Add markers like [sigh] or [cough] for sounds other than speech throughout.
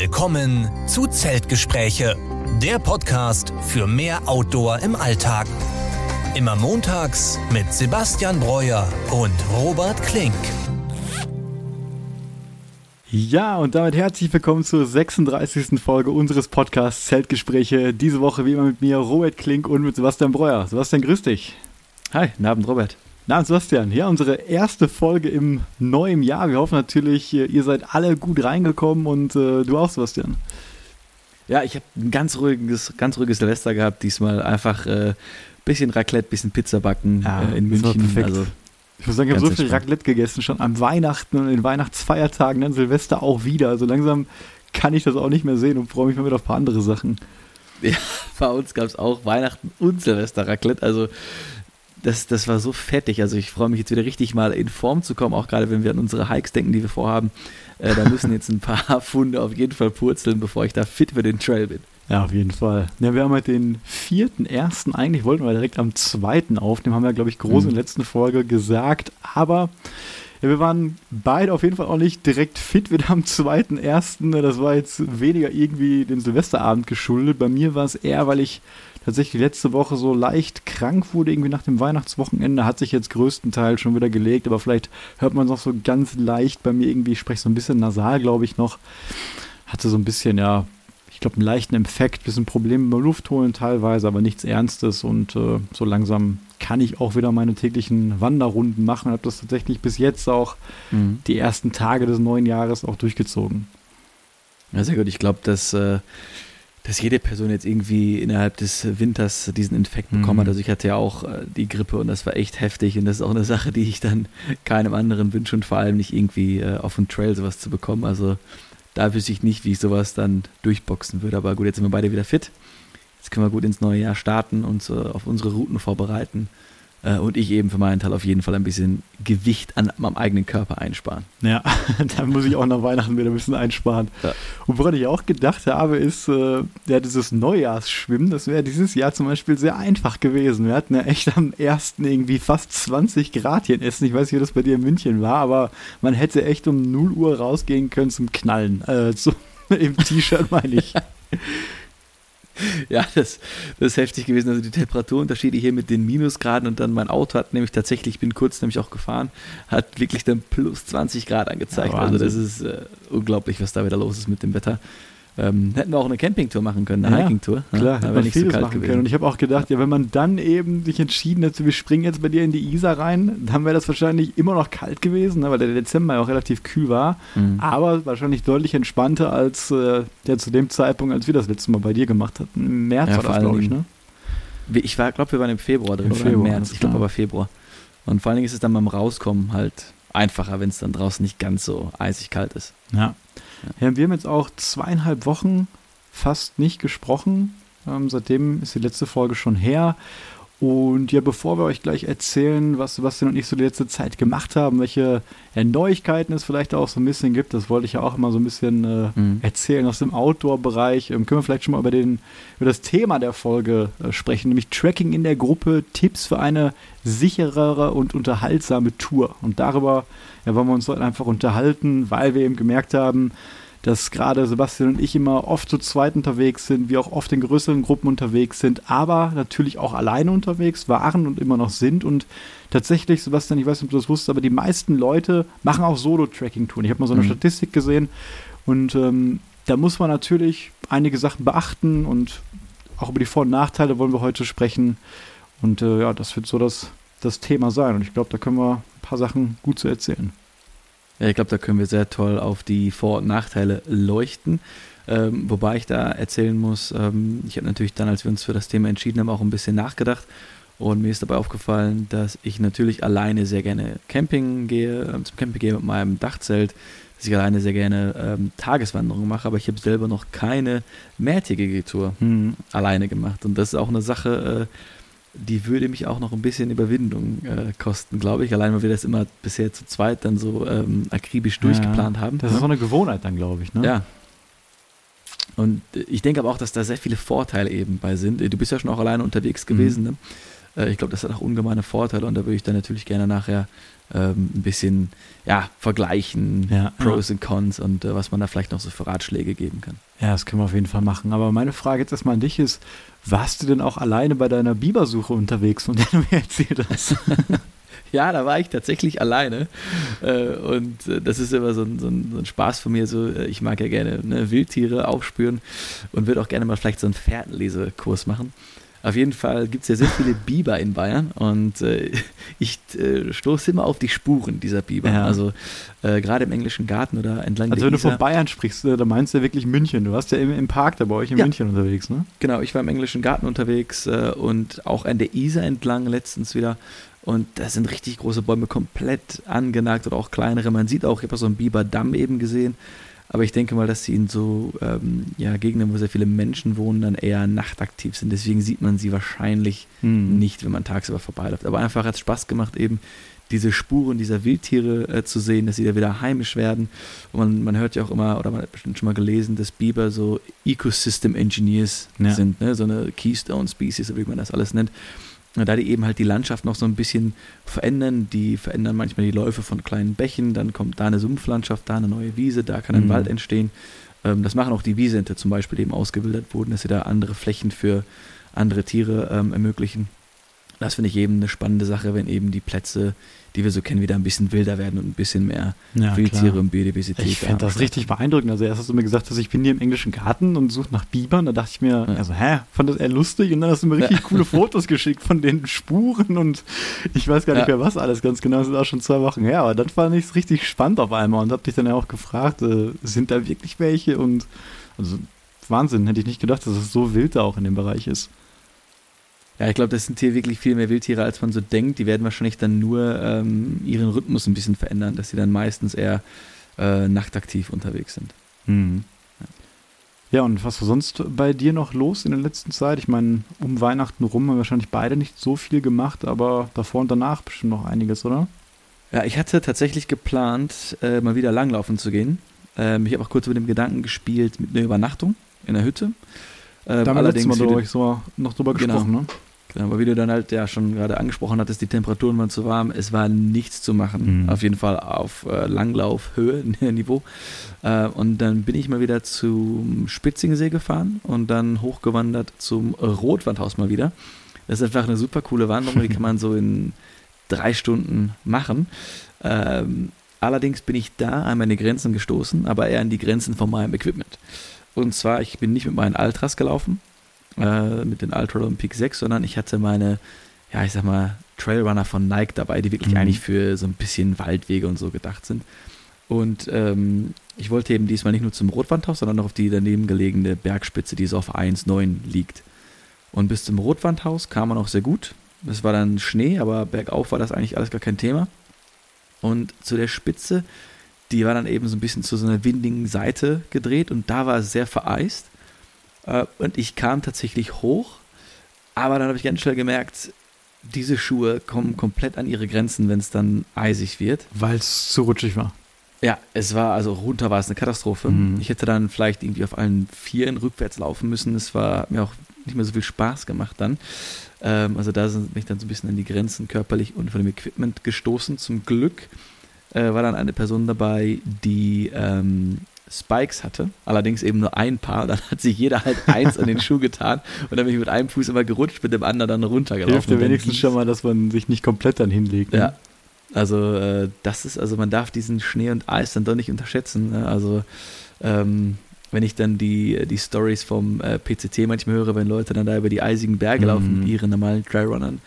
Willkommen zu Zeltgespräche, der Podcast für mehr Outdoor im Alltag. Immer montags mit Sebastian Breuer und Robert Klink. Ja, und damit herzlich willkommen zur 36. Folge unseres Podcasts Zeltgespräche. Diese Woche wie immer mit mir Robert Klink und mit Sebastian Breuer. Sebastian, grüß dich. Hi, guten Abend, Robert. Na, Sebastian, ja, unsere erste Folge im neuen Jahr. Wir hoffen natürlich, ihr seid alle gut reingekommen und äh, du auch, Sebastian. Ja, ich habe ein ganz ruhiges, ganz ruhiges Silvester gehabt. Diesmal einfach äh, bisschen Raclette, bisschen Pizza backen Ja, äh, in München. Also, Ich muss sagen, ich habe so viel entspannt. Raclette gegessen, schon am Weihnachten und in den Weihnachtsfeiertagen, dann Silvester auch wieder. Also langsam kann ich das auch nicht mehr sehen und freue mich mal wieder auf ein paar andere Sachen. ja, [laughs] bei uns gab es auch Weihnachten und Silvester Raclette. Also das, das war so fettig. Also ich freue mich jetzt wieder richtig mal in Form zu kommen, auch gerade wenn wir an unsere Hikes denken, die wir vorhaben. Äh, da müssen jetzt ein paar [laughs] Funde auf jeden Fall purzeln, bevor ich da fit für den Trail bin. Ja, auf jeden Fall. Ja, wir haben heute den vierten, ersten. Eigentlich wollten wir direkt am zweiten aufnehmen, haben wir, glaube ich, groß in Mhm. der letzten Folge gesagt. Aber ja, wir waren beide auf jeden Fall auch nicht direkt fit wieder am zweiten, ersten. Das war jetzt weniger irgendwie dem Silvesterabend geschuldet. Bei mir war es eher, weil ich tatsächlich letzte Woche so leicht krank wurde, irgendwie nach dem Weihnachtswochenende. Hat sich jetzt größtenteils schon wieder gelegt, aber vielleicht hört man es noch so ganz leicht bei mir irgendwie. Ich spreche so ein bisschen nasal, glaube ich, noch. Hatte so ein bisschen, ja, ich glaube, einen leichten Infekt, bisschen Probleme beim Luftholen teilweise, aber nichts Ernstes. Und äh, so langsam kann ich auch wieder meine täglichen Wanderrunden machen. Habe das tatsächlich bis jetzt auch die ersten Tage des neuen Jahres auch durchgezogen. Ja, sehr gut. Ich glaube, dass, äh, dass jede Person jetzt irgendwie innerhalb des Winters diesen Infekt bekommen Mhm. hat. Also ich hatte ja auch äh, die Grippe und das war echt heftig und das ist auch eine Sache, die ich dann [laughs] keinem anderen wünsche und vor allem nicht irgendwie äh, auf dem Trail sowas zu bekommen. Also da wüsste ich nicht, wie ich sowas dann durchboxen würde. Aber gut, jetzt sind wir beide wieder fit. Jetzt können wir gut ins neue Jahr starten und äh, auf unsere Routen vorbereiten. Äh, und ich eben für meinen Teil auf jeden Fall ein bisschen Gewicht an meinem eigenen Körper einsparen. Ja, [laughs] da muss ich auch nach Weihnachten wieder ein bisschen einsparen. Ja. Und woran ich auch gedacht habe, ist, äh, ja, dieses Neujahrsschwimmen, das wäre dieses Jahr zum Beispiel sehr einfach gewesen. Wir hatten ja echt am ersten irgendwie fast 20 Grad hier in Essen. Ich weiß nicht, wie das bei dir in München war, aber man hätte echt um 0 Uhr rausgehen können zum Knallen. Äh, so, [laughs] Im T-Shirt meine ich. [laughs] [laughs] Ja, das, das ist heftig gewesen. Also die Temperaturunterschiede hier mit den Minusgraden und dann mein Auto hat nämlich tatsächlich, ich bin kurz nämlich auch gefahren, hat wirklich dann plus 20 Grad angezeigt. Ja, also das ist äh, unglaublich, was da wieder los ist mit dem Wetter. Ähm, hätten wir auch eine Campingtour machen können, eine Ja, Hikingtour. Klar, da hätte man nicht so vieles kalt machen können. Und gewesen. ich habe auch gedacht, ja, wenn man dann eben sich entschieden hätte, wir springen jetzt bei dir in die Isar rein, dann wäre das wahrscheinlich immer noch kalt gewesen, ne, weil der Dezember ja auch relativ kühl war. Mhm. Aber wahrscheinlich deutlich entspannter als äh, der zu dem Zeitpunkt, als wir das letzte Mal bei dir gemacht hatten. Im März Ja, war vor das, glaube ich, ne? Ich glaube, wir waren im Februar drin Im oder Februar, im März. Ich glaube aber Februar. Und vor allen Dingen ist es dann beim Rauskommen halt einfacher, wenn es dann draußen nicht ganz so eisig kalt ist. Ja. Ja. Wir haben jetzt auch zweieinhalb Wochen fast nicht gesprochen. Ähm, seitdem ist die letzte Folge schon her. Und ja, bevor wir euch gleich erzählen, was Sebastian und ich so die letzte Zeit gemacht haben, welche ja, Neuigkeiten es vielleicht auch so ein bisschen gibt, das wollte ich ja auch immer so ein bisschen äh, Mhm. erzählen aus dem Outdoor-Bereich. Ähm, können wir vielleicht schon mal über, den, über das Thema der Folge äh, sprechen, nämlich Tracking in der Gruppe, Tipps für eine sicherere und unterhaltsame Tour. Und darüber ja, wollen wir uns heute einfach unterhalten, weil wir eben gemerkt haben, dass gerade Sebastian und ich immer oft zu zweit unterwegs sind, wir auch oft in größeren Gruppen unterwegs sind, aber natürlich auch alleine unterwegs waren und immer noch sind. Und tatsächlich, Sebastian, ich weiß nicht, ob du das wusstest, aber die meisten Leute machen auch Solo-Tracking-Touren. Ich habe mal so eine Mhm. Statistik gesehen und ähm, da muss man natürlich einige Sachen beachten und auch über die Vor- und Nachteile wollen wir heute sprechen. Und äh, ja, das wird so das, das Thema sein. Und ich glaube, da können wir ein paar Sachen gut zu erzählen. Ja, ich glaube, da können wir sehr toll auf die Vor- und Nachteile leuchten. Ähm, wobei ich da erzählen muss, ähm, ich habe natürlich dann, als wir uns für das Thema entschieden haben, auch ein bisschen nachgedacht. Und mir ist dabei aufgefallen, dass ich natürlich alleine sehr gerne Camping gehe, ähm, zum Camping gehe mit meinem Dachzelt, dass ich alleine sehr gerne ähm, Tageswanderungen mache, aber ich habe selber noch keine mehrtägige Tour Hm. alleine gemacht. Und das ist auch eine Sache, äh, die würde mich auch noch ein bisschen Überwindung äh, kosten, glaube ich. Allein, weil wir das immer bisher zu zweit dann so ähm, akribisch durchgeplant haben. Das ist so eine Gewohnheit dann, glaube ich. Ne? Ja. Und äh, ich denke aber auch, dass da sehr viele Vorteile eben bei sind. Du bist ja schon auch alleine unterwegs gewesen. Ne? Äh, ich glaube, das hat auch ungemeine Vorteile und da würde ich dann natürlich gerne nachher ähm, ein bisschen ja, vergleichen, Ja, Pros und Cons und äh, was man da vielleicht noch so für Ratschläge geben kann. Ja, das können wir auf jeden Fall machen. Aber meine Frage jetzt erstmal an dich ist, warst du denn auch alleine bei deiner Bibersuche unterwegs, von der du mir erzählt hast? [laughs] Ja, da war ich tatsächlich alleine. Äh, und äh, das ist immer so ein, so, ein, so ein Spaß von mir. So, äh, ich mag ja gerne ne, Wildtiere aufspüren und würde auch gerne mal vielleicht so einen Fährtenlesekurs machen. Auf jeden Fall gibt es ja sehr viele Biber in Bayern und äh, ich äh, stoße immer auf die Spuren dieser Biber. Ja. Also äh, gerade im englischen Garten oder entlang Also der wenn du Isar. von Bayern sprichst, äh, da meinst du ja wirklich München. Du warst ja im, im Park da bei euch in Ja. München unterwegs, ne? Genau, ich war im englischen Garten unterwegs äh, und auch an der Isar entlang letztens wieder. Und da sind richtig große Bäume komplett angenagt oder auch kleinere. Man sieht auch, ich habe so einen Biberdamm eben gesehen. Aber ich denke mal, dass sie in so ähm, ja, Gegenden, wo sehr viele Menschen wohnen, dann eher nachtaktiv sind. Deswegen sieht man sie wahrscheinlich Hm. nicht, wenn man tagsüber vorbeiläuft. Aber einfach hat es Spaß gemacht, eben diese Spuren dieser Wildtiere äh, zu sehen, dass sie da wieder heimisch werden. Und man, man hört ja auch immer, oder man hat bestimmt schon mal gelesen, dass Biber so Ecosystem Engineers Ja. sind, ne? so eine Keystone Species, wie man das alles nennt. Da die eben halt die Landschaft noch so ein bisschen verändern, die verändern manchmal die Läufe von kleinen Bächen, dann kommt da eine Sumpflandschaft, da eine neue Wiese, da kann ein Mhm. Wald entstehen. Ähm, das machen auch die Wiesente zum Beispiel, die eben ausgewildert wurden, dass sie da andere Flächen für andere Tiere ähm, ermöglichen. Das finde ich eben eine spannende Sache, wenn eben die Plätze, die wir so kennen, wieder ein bisschen wilder werden und ein bisschen mehr Ja, Wildtiere und Biodiversität. Ich da fände das richtig beeindruckend. Also erst hast du mir gesagt, dass ich bin hier im englischen Garten und suche nach Bibern. Da dachte ich mir, Ja. also hä, fand das eher lustig. Und dann hast du mir richtig coole [laughs] Fotos geschickt von den Spuren und ich weiß gar nicht Ja. mehr was alles ganz genau. Das ist auch schon zwei Wochen her. Aber dann fand ich es richtig spannend auf einmal und habe dich dann ja auch gefragt, äh, sind da wirklich welche? Und also Wahnsinn, hätte ich nicht gedacht, dass es so wild da auch in dem Bereich ist. Ja, ich glaube, das sind hier wirklich viel mehr Wildtiere, als man so denkt. Die werden wahrscheinlich dann nur ähm, ihren Rhythmus ein bisschen verändern, dass sie dann meistens eher äh, nachtaktiv unterwegs sind. Hm. Ja, und was war sonst bei dir noch los in der letzten Zeit? Ich meine, um Weihnachten rum haben wir wahrscheinlich beide nicht so viel gemacht, aber davor und danach bestimmt noch einiges, oder? Ja, ich hatte tatsächlich geplant, äh, mal wieder langlaufen zu gehen. Ähm, ich habe auch kurz mit dem Gedanken gespielt mit einer Übernachtung in der Hütte. Ähm, Da haben wir so, noch drüber Genau. gesprochen, ne? Genau, aber wie du dann halt ja schon gerade angesprochen hattest, die Temperaturen waren zu warm, es war nichts zu machen. Mhm. Auf jeden Fall auf äh, Langlaufhöhe, [laughs] [laughs] Niveau. Äh, und dann bin ich mal wieder zum Spitzingsee gefahren und dann hochgewandert zum Rotwandhaus mal wieder. Das ist einfach eine super coole Wanderung, die kann man so in drei Stunden machen. Ähm, allerdings bin ich da an meine Grenzen gestoßen, aber eher an die Grenzen von meinem Equipment. Und zwar, ich bin nicht mit meinen Altras gelaufen, äh, mit den Ultra und Peak 6, sondern ich hatte meine, ja, ich sag mal, Trailrunner von Nike dabei, die wirklich Mhm. eigentlich für so ein bisschen Waldwege und so gedacht sind. Und ähm, ich wollte eben diesmal nicht nur zum Rotwandhaus, sondern noch auf die daneben gelegene Bergspitze, die so auf 1,9 liegt. Und bis zum Rotwandhaus kam man auch sehr gut. Es war dann Schnee, aber bergauf war das eigentlich alles gar kein Thema. Und zu der Spitze, die war dann eben so ein bisschen zu so einer windigen Seite gedreht und da war es sehr vereist. Äh, Und ich kam tatsächlich hoch, aber dann habe ich ganz schnell gemerkt, diese Schuhe kommen komplett an ihre Grenzen, wenn es dann eisig wird. Weil es zu rutschig war. Ja, es war, also runter war es eine Katastrophe. Mhm. Ich hätte dann vielleicht irgendwie auf allen Vieren rückwärts laufen müssen. Es war mir auch nicht mehr so viel Spaß gemacht dann. Ähm, also da sind mich dann so ein bisschen an die Grenzen körperlich und von dem Equipment gestoßen. Zum Glück äh, war dann eine Person dabei, die ähm, Spikes hatte, allerdings eben nur ein Paar. Dann hat sich jeder halt [laughs] eins an den Schuh getan und dann bin ich mit einem Fuß immer gerutscht, mit dem anderen dann runtergelaufen. Hilft dann wenigstens schon mal, dass man sich nicht komplett dann hinlegt. Ne? Ja. Also äh, das ist, also man darf diesen Schnee und Eis dann doch nicht unterschätzen. Ne? Also ähm, wenn ich dann die, die Stories vom äh, PCT manchmal höre, wenn Leute dann da über die eisigen Berge Mhm. laufen mit ihren normalen Trailrunnern,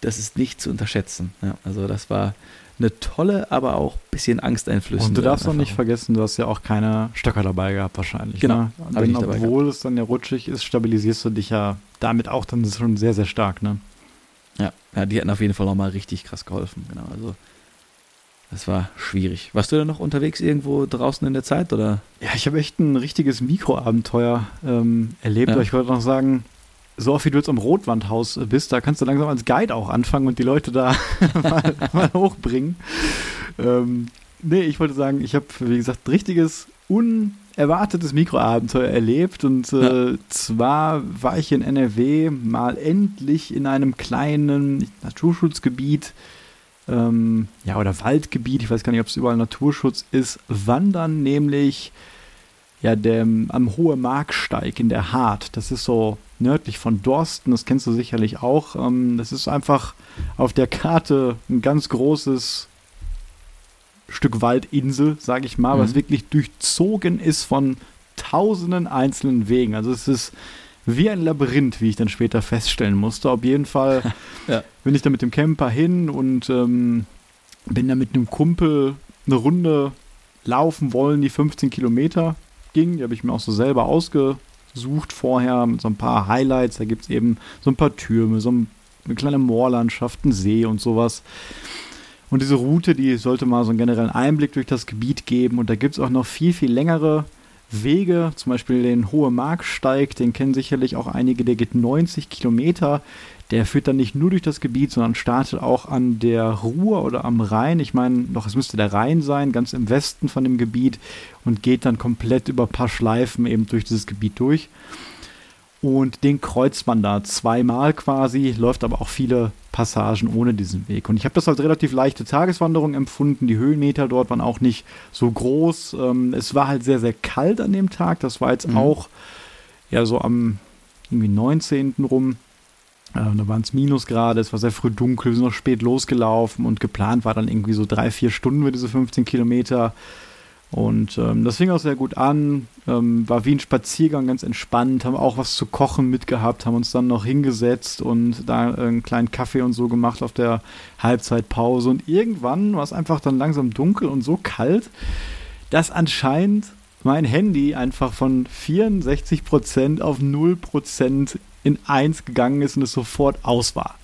das ist nicht zu unterschätzen. Ja? Also das war eine tolle, aber auch ein bisschen angsteinflößende Und du darfst auch nicht vergessen, du hast ja auch keine Stöcker dabei gehabt wahrscheinlich. Genau, Ne? Denn obwohl es dann ja rutschig ist, stabilisierst du dich ja damit auch dann schon sehr, sehr stark. Ne? Ja, ja, die hätten auf jeden Fall nochmal richtig krass geholfen. Genau, also das war schwierig. Warst du denn noch unterwegs irgendwo draußen in der Zeit oder? Ja, ich habe echt ein richtiges Mikroabenteuer ähm, erlebt. Ja. Aber ich wollte noch sagen, so oft wie du jetzt am Rotwandhaus bist, da kannst du langsam als Guide auch anfangen und die Leute da [laughs] mal, mal hochbringen. Ähm, nee, ich wollte sagen, ich habe, wie gesagt, richtiges unerwartetes Mikroabenteuer erlebt. Und äh, ja. zwar war ich in NRW mal endlich in einem kleinen Naturschutzgebiet ähm, ja, oder Waldgebiet, ich weiß gar nicht, ob es überall Naturschutz ist, wandern nämlich ja, der, am Hohe Marksteig in der Hart. Das ist so nördlich von Dorsten, das kennst du sicherlich auch. Ähm, das ist einfach auf der Karte ein ganz großes Stück Waldinsel, sage ich mal, mhm. was wirklich durchzogen ist von tausenden einzelnen Wegen. Also es ist wie ein Labyrinth, wie ich dann später feststellen musste. Auf jeden Fall [laughs] ja. bin ich da mit dem Camper hin und ähm, bin da mit einem Kumpel eine Runde laufen wollen, die 15 Kilometer ging. Die habe ich mir auch so selber ausgesucht vorher mit so ein paar Highlights. Da gibt es eben so ein paar Türme, so eine kleine Moorlandschaft, ein See und sowas. Und diese Route, die sollte mal so einen generellen Einblick durch das Gebiet geben. Und da gibt es auch noch viel, viel längere Wege, zum Beispiel den Hohe Marksteig, den kennen sicherlich auch einige, der geht 90 Kilometer. Der führt dann nicht nur durch das Gebiet, sondern startet auch an der Ruhr oder am Rhein. Ich meine, doch, es müsste der Rhein sein, ganz im Westen von dem Gebiet und geht dann komplett über ein paar Schleifen eben durch dieses Gebiet durch. Und den kreuzt man da zweimal quasi, läuft aber auch viele Passagen ohne diesen Weg. Und ich habe das als relativ leichte Tageswanderung empfunden. Die Höhenmeter dort waren auch nicht so groß. Ähm, es war halt sehr, sehr kalt an dem Tag. Das war jetzt mhm. auch ja so am irgendwie 19. rum. Äh, da waren es Minusgrade, es war sehr früh dunkel, wir sind noch spät losgelaufen und geplant war dann irgendwie so drei, vier Stunden für diese 15 Kilometer. Und ähm, das fing auch sehr gut an, ähm, war wie ein Spaziergang, ganz entspannt, haben auch was zu kochen mitgehabt, haben uns dann noch hingesetzt und da einen kleinen Kaffee und so gemacht auf der Halbzeitpause. Und irgendwann war es einfach dann langsam dunkel und so kalt, dass anscheinend mein Handy einfach von 64% auf 0% in 1 gegangen ist und es sofort aus war.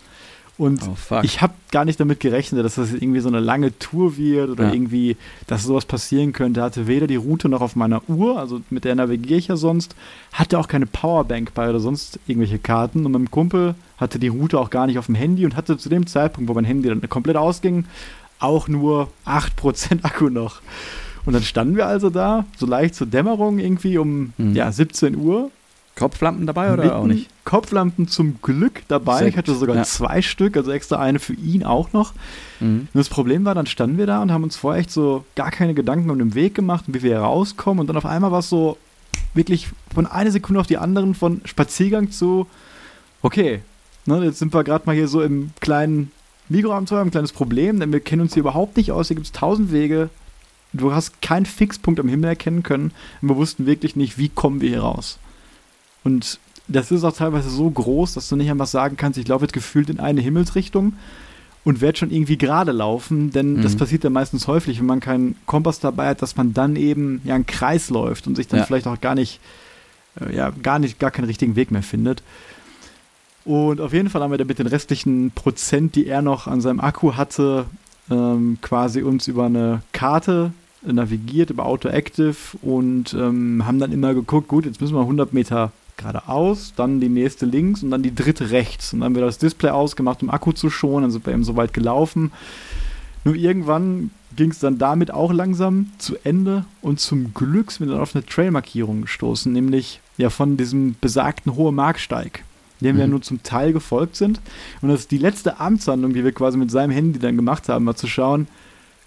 Und oh, ich habe gar nicht damit gerechnet, dass das irgendwie so eine lange Tour wird oder ja. irgendwie, dass sowas passieren könnte. Hatte weder die Route noch auf meiner Uhr, also mit der navigiere ich ja sonst, hatte auch keine Powerbank bei oder sonst irgendwelche Karten. Und mein Kumpel hatte die Route auch gar nicht auf dem Handy und hatte zu dem Zeitpunkt, wo mein Handy dann komplett ausging, auch nur 8% Akku noch. Und dann standen wir also da, so leicht zur Dämmerung irgendwie um mhm. ja, 17 Uhr Kopflampen dabei oder auch nicht? Kopflampen zum Glück dabei. Ich hatte sogar ja. zwei Stück, also extra eine für ihn auch noch. Mhm. Das Problem war, dann standen wir da und haben uns vorher echt so gar keine Gedanken um den Weg gemacht und wie wir hier rauskommen. Und dann auf einmal war es so wirklich von einer Sekunde auf die anderen von Spaziergang zu, okay, ne, jetzt sind wir gerade mal hier so im kleinen Mikroabenteuer, ein kleines Problem, denn wir kennen uns hier überhaupt nicht aus. Hier gibt es tausend Wege. Du hast keinen Fixpunkt am Himmel erkennen können. Und wir wussten wirklich nicht, wie kommen wir hier raus. Und das ist auch teilweise so groß, dass du nicht einfach sagen kannst, ich laufe jetzt gefühlt in eine Himmelsrichtung und werde schon irgendwie gerade laufen, denn mhm. das passiert ja meistens häufig, wenn man keinen Kompass dabei hat, dass man dann eben ja einen Kreis läuft und sich dann ja. vielleicht auch gar nicht, äh, ja, gar nicht, gar keinen richtigen Weg mehr findet. Und auf jeden Fall haben wir dann mit den restlichen Prozent, die er noch an seinem Akku hatte, ähm, quasi uns über eine Karte navigiert, über Autoactive und ähm, haben dann immer geguckt, gut, jetzt müssen wir 100 Meter geradeaus, dann die nächste links und dann die dritte rechts. Und dann wird das Display ausgemacht, um Akku zu schonen, dann sind wir eben so weit gelaufen. Nur irgendwann ging es dann damit auch langsam zu Ende und zum Glück sind wir dann auf eine Trailmarkierung gestoßen, nämlich ja von diesem besagten Hohe Marksteig, dem mhm. wir nur zum Teil gefolgt sind. Und das ist die letzte Amtshandlung, die wir quasi mit seinem Handy dann gemacht haben, mal zu schauen,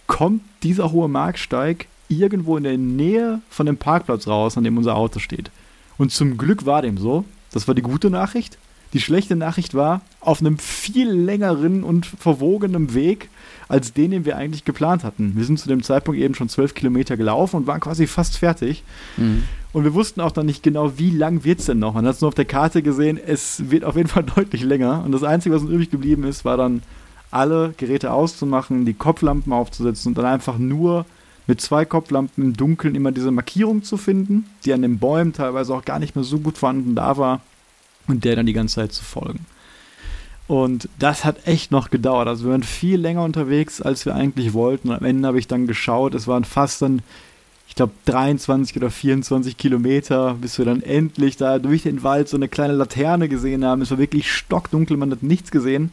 kommt dieser Hohe Marksteig irgendwo in der Nähe von dem Parkplatz raus, an dem unser Auto steht. Und zum Glück war dem so. Das war die gute Nachricht. Die schlechte Nachricht war, auf einem viel längeren und verwogenen Weg als den, den wir eigentlich geplant hatten. Wir sind zu dem Zeitpunkt eben schon zwölf Kilometer gelaufen und waren quasi fast fertig. Mhm. Und wir wussten auch dann nicht genau, wie lang wird es denn noch. Man hat es nur auf der Karte gesehen, es wird auf jeden Fall [laughs] deutlich länger. Und das Einzige, was uns übrig geblieben ist, war dann alle Geräte auszumachen, die Kopflampen aufzusetzen und dann einfach nur mit zwei Kopflampen im Dunkeln immer diese Markierung zu finden, die an den Bäumen teilweise auch gar nicht mehr so gut vorhanden da war und der dann die ganze Zeit zu folgen. Und das hat echt noch gedauert. Also wir waren viel länger unterwegs, als wir eigentlich wollten. Und am Ende habe ich dann geschaut, es waren fast dann, ich glaube, 23 oder 24 Kilometer, bis wir dann endlich da durch den Wald so eine kleine Laterne gesehen haben. Es war wirklich stockdunkel, man hat nichts gesehen.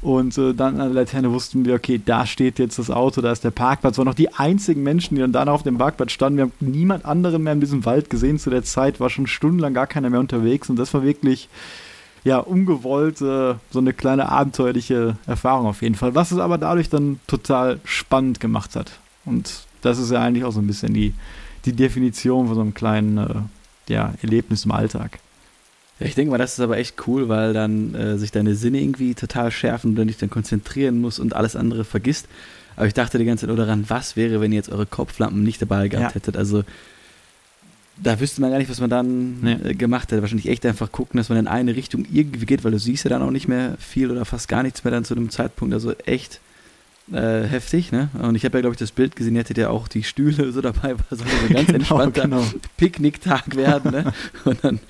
Und äh, dann an der Laterne wussten wir, okay, da steht jetzt das Auto, da ist der Parkplatz. War noch die einzigen Menschen, die dann da auf dem Parkplatz standen. Wir haben niemand anderen mehr in diesem Wald gesehen zu der Zeit, war schon stundenlang gar keiner mehr unterwegs. Und das war wirklich, ja, ungewollt äh, so eine kleine abenteuerliche Erfahrung auf jeden Fall. Was es aber dadurch dann total spannend gemacht hat. Und das ist ja eigentlich auch so ein bisschen die, die Definition von so einem kleinen äh, ja, Erlebnis im Alltag. Ja, ich denke mal, das ist aber echt cool, weil dann äh, sich deine Sinne irgendwie total schärfen und du dich dann konzentrieren musst und alles andere vergisst. Aber ich dachte die ganze Zeit nur daran, was wäre, wenn ihr jetzt eure Kopflampen nicht dabei gehabt ja. hättet. Also da wüsste man gar nicht, was man dann nee. äh, gemacht hätte. Wahrscheinlich echt einfach gucken, dass man in eine Richtung irgendwie geht, weil du siehst ja dann auch nicht mehr viel oder fast gar nichts mehr dann zu dem Zeitpunkt. Also echt äh, heftig, ne? Und ich habe ja, glaube ich, das Bild gesehen, ihr hättet ja auch die Stühle so dabei, [laughs] war so ein ganz genau, entspannter genau. Picknicktag werden, ne? [laughs] Und dann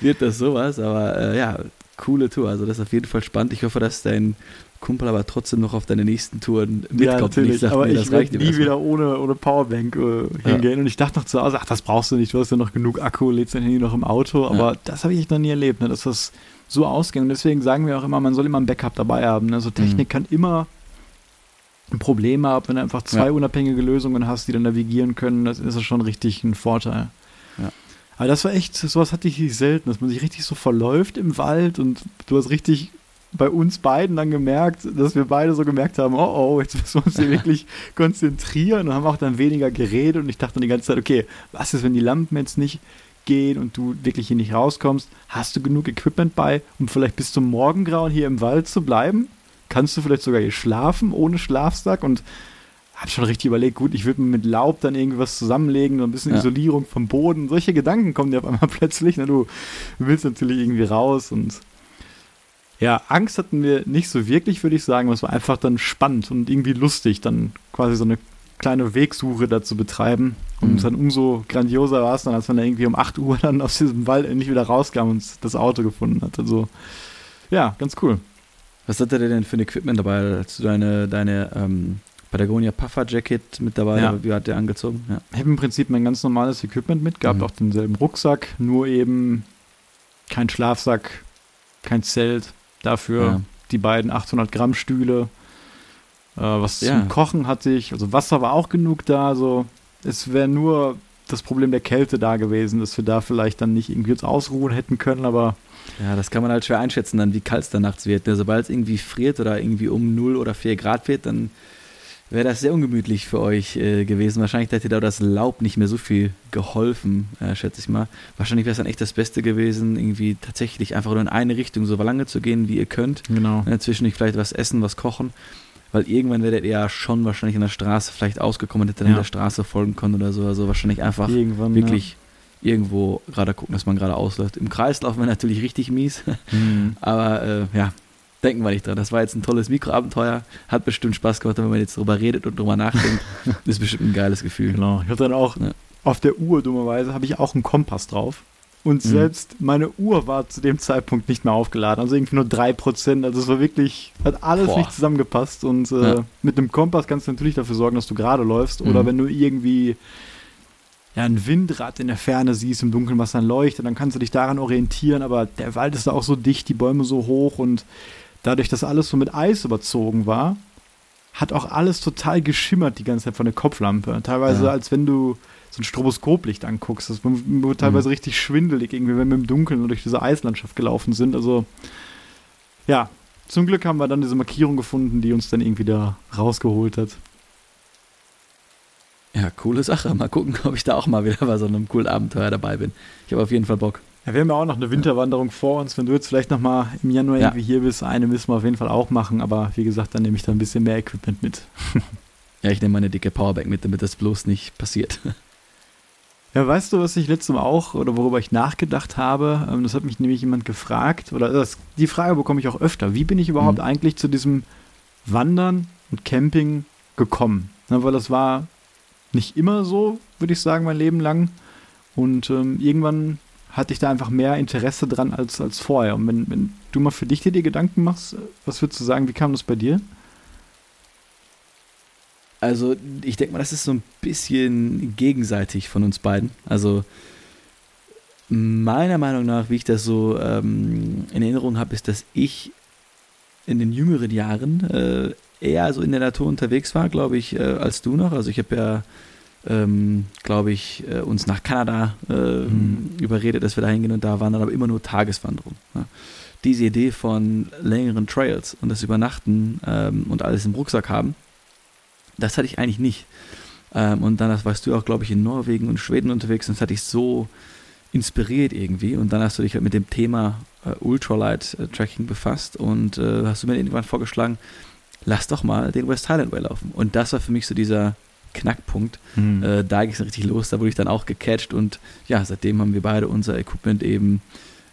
wird das sowas, aber äh, ja, coole Tour. Also das ist auf jeden Fall spannend. Ich hoffe, dass dein Kumpel aber trotzdem noch auf deine nächsten Touren mitkommt. Ja, natürlich, sagt, aber nee, ich werde nie wieder ohne, ohne Powerbank äh, hingehen. Ja. Und ich dachte noch zu Hause, ach, das brauchst du nicht, du hast ja noch genug Akku, lädst dein Handy noch im Auto. Aber ja. das habe ich noch nie erlebt, ne, dass das so ausgeht. Und deswegen sagen wir auch immer, man soll immer ein Backup dabei haben. Also Technik mhm. kann immer Probleme habe, wenn du einfach zwei ja. unabhängige Lösungen hast, die dann navigieren können, das ist schon richtig ein Vorteil. Ja. Aber das war echt, sowas hatte ich selten, dass man sich richtig so verläuft im Wald und du hast richtig bei uns beiden dann gemerkt, dass wir beide so gemerkt haben, oh oh, jetzt müssen wir uns hier [laughs] wirklich konzentrieren und haben auch dann weniger geredet und ich dachte dann die ganze Zeit, okay, was ist, wenn die Lampen jetzt nicht gehen und du wirklich hier nicht rauskommst? Hast du genug Equipment bei, um vielleicht bis zum Morgengrauen hier im Wald zu bleiben? Kannst du vielleicht sogar hier schlafen ohne Schlafsack und habe schon richtig überlegt, gut, ich würde mir mit Laub dann irgendwas zusammenlegen, so ein bisschen ja. Isolierung vom Boden. Solche Gedanken kommen dir auf einmal [laughs] plötzlich. Ne? Du willst natürlich irgendwie raus und ja, Angst hatten wir nicht so wirklich, würde ich sagen. Es war einfach dann spannend und irgendwie lustig, dann quasi so eine kleine Wegsuche da zu betreiben. Und mhm. dann umso grandioser war es dann, als man da irgendwie um 8 Uhr dann aus diesem Wald endlich wieder rauskam und das Auto gefunden hat. Also ja, ganz cool. Was hatte der denn für ein Equipment dabei? Hast du deine, deine ähm, Patagonia Puffer Jacket mit dabei? Ja. Wie hat der angezogen? Ja. Ich habe im Prinzip mein ganz normales Equipment mit, gehabt, mhm. auch denselben Rucksack, nur eben kein Schlafsack, kein Zelt. Dafür ja. die beiden 800 Gramm Stühle. Äh, was zum Kochen hatte ich, also Wasser war auch genug da. Also es wäre nur das Problem der Kälte da gewesen, dass wir da vielleicht dann nicht irgendwie uns ausruhen hätten können, aber ja, das kann man halt schwer einschätzen, dann wie kalt es da nachts wird. Ne? Sobald es irgendwie friert oder irgendwie um 0 oder 4 Grad wird, dann wäre das sehr ungemütlich für euch äh, gewesen. Wahrscheinlich hätte da das Laub nicht mehr so viel geholfen, äh, schätze ich mal. Wahrscheinlich wäre es dann echt das Beste gewesen, irgendwie tatsächlich einfach nur in eine Richtung so lange zu gehen, wie ihr könnt. Genau. Äh, zwischendurch vielleicht was essen, was kochen. Weil irgendwann werdet ihr ja schon wahrscheinlich in der Straße vielleicht ausgekommen und hättet dann ja. in der Straße folgen können oder so. Also wahrscheinlich einfach irgendwann, wirklich. Ja irgendwo gerade gucken, dass man gerade ausläuft. Im Kreis laufen wir natürlich richtig mies, mhm. [laughs] aber äh, ja, denken wir nicht dran. Das war jetzt ein tolles Mikroabenteuer, hat bestimmt Spaß gemacht, wenn man jetzt drüber redet und drüber nachdenkt. das [laughs] ist bestimmt ein geiles Gefühl. Genau. Ich hatte dann auch ja. auf der Uhr, dummerweise, habe ich auch einen Kompass drauf. Und mhm. selbst meine Uhr war zu dem Zeitpunkt nicht mehr aufgeladen. Also irgendwie nur 3%. Also es war wirklich, hat alles Boah. nicht zusammengepasst. Und äh, ja. mit einem Kompass kannst du natürlich dafür sorgen, dass du gerade läufst. Mhm. Oder wenn du irgendwie ja, ein Windrad in der Ferne siehst im Dunkeln, was dann leuchtet, dann kannst du dich daran orientieren, aber der Wald ist da auch so dicht, die Bäume so hoch und dadurch, dass alles so mit Eis überzogen war, hat auch alles total geschimmert die ganze Zeit von der Kopflampe. Teilweise, ja. als wenn du so ein Stroboskoplicht anguckst. Das wurde teilweise mhm. richtig schwindelig, irgendwie, wenn wir im Dunkeln durch diese Eislandschaft gelaufen sind. Also, ja, zum Glück haben wir dann diese Markierung gefunden, die uns dann irgendwie da rausgeholt hat. Ja, coole Sache. Mal gucken, ob ich da auch mal wieder bei so einem coolen Abenteuer dabei bin. Ich habe auf jeden Fall Bock. Ja, wir haben ja auch noch eine Winterwanderung vor uns. Wenn du jetzt vielleicht noch mal im Januar ja. irgendwie hier bist, eine müssen wir auf jeden Fall auch machen. Aber wie gesagt, dann nehme ich da ein bisschen mehr Equipment mit. [laughs] ja, ich nehme meine dicke Powerbank mit, damit das bloß nicht passiert. [laughs] Ja, weißt du, was ich letztes Mal auch oder worüber ich nachgedacht habe? Ähm, das hat mich nämlich jemand gefragt, oder das, die Frage bekomme ich auch öfter. Wie bin ich überhaupt mhm. eigentlich zu diesem Wandern und Camping gekommen? Na, weil das war nicht immer so, würde ich sagen, mein Leben lang. Und ähm, irgendwann hatte ich da einfach mehr Interesse dran als, als vorher. Und wenn, wenn du mal für dich dir die Gedanken machst, was würdest du sagen, wie kam das bei dir? Also, ich denke mal, das ist so ein bisschen gegenseitig von uns beiden. Also, meiner Meinung nach, wie ich das so ähm, in Erinnerung habe, ist, dass ich in den jüngeren Jahren äh, eher so in der Natur unterwegs war, glaube ich, äh, als du noch. Also ich habe ja, ähm, glaube ich, äh, uns nach Kanada äh, mhm. überredet, dass wir da hingehen und da waren dann aber immer nur Tageswanderungen. Ja. Diese Idee von längeren Trails und das Übernachten ähm, und alles im Rucksack haben, das hatte ich eigentlich nicht. Ähm, und dann warst du auch, glaube ich, in Norwegen und Schweden unterwegs und das hatte ich so inspiriert irgendwie. Und dann hast du dich halt mit dem Thema äh, Ultralight-Tracking befasst und äh, hast du mir irgendwann vorgeschlagen, lass doch mal den West Highland Way laufen. Und das war für mich so dieser Knackpunkt. Mhm. Äh, da ging es richtig los, da wurde ich dann auch gecatcht und ja, seitdem haben wir beide unser Equipment eben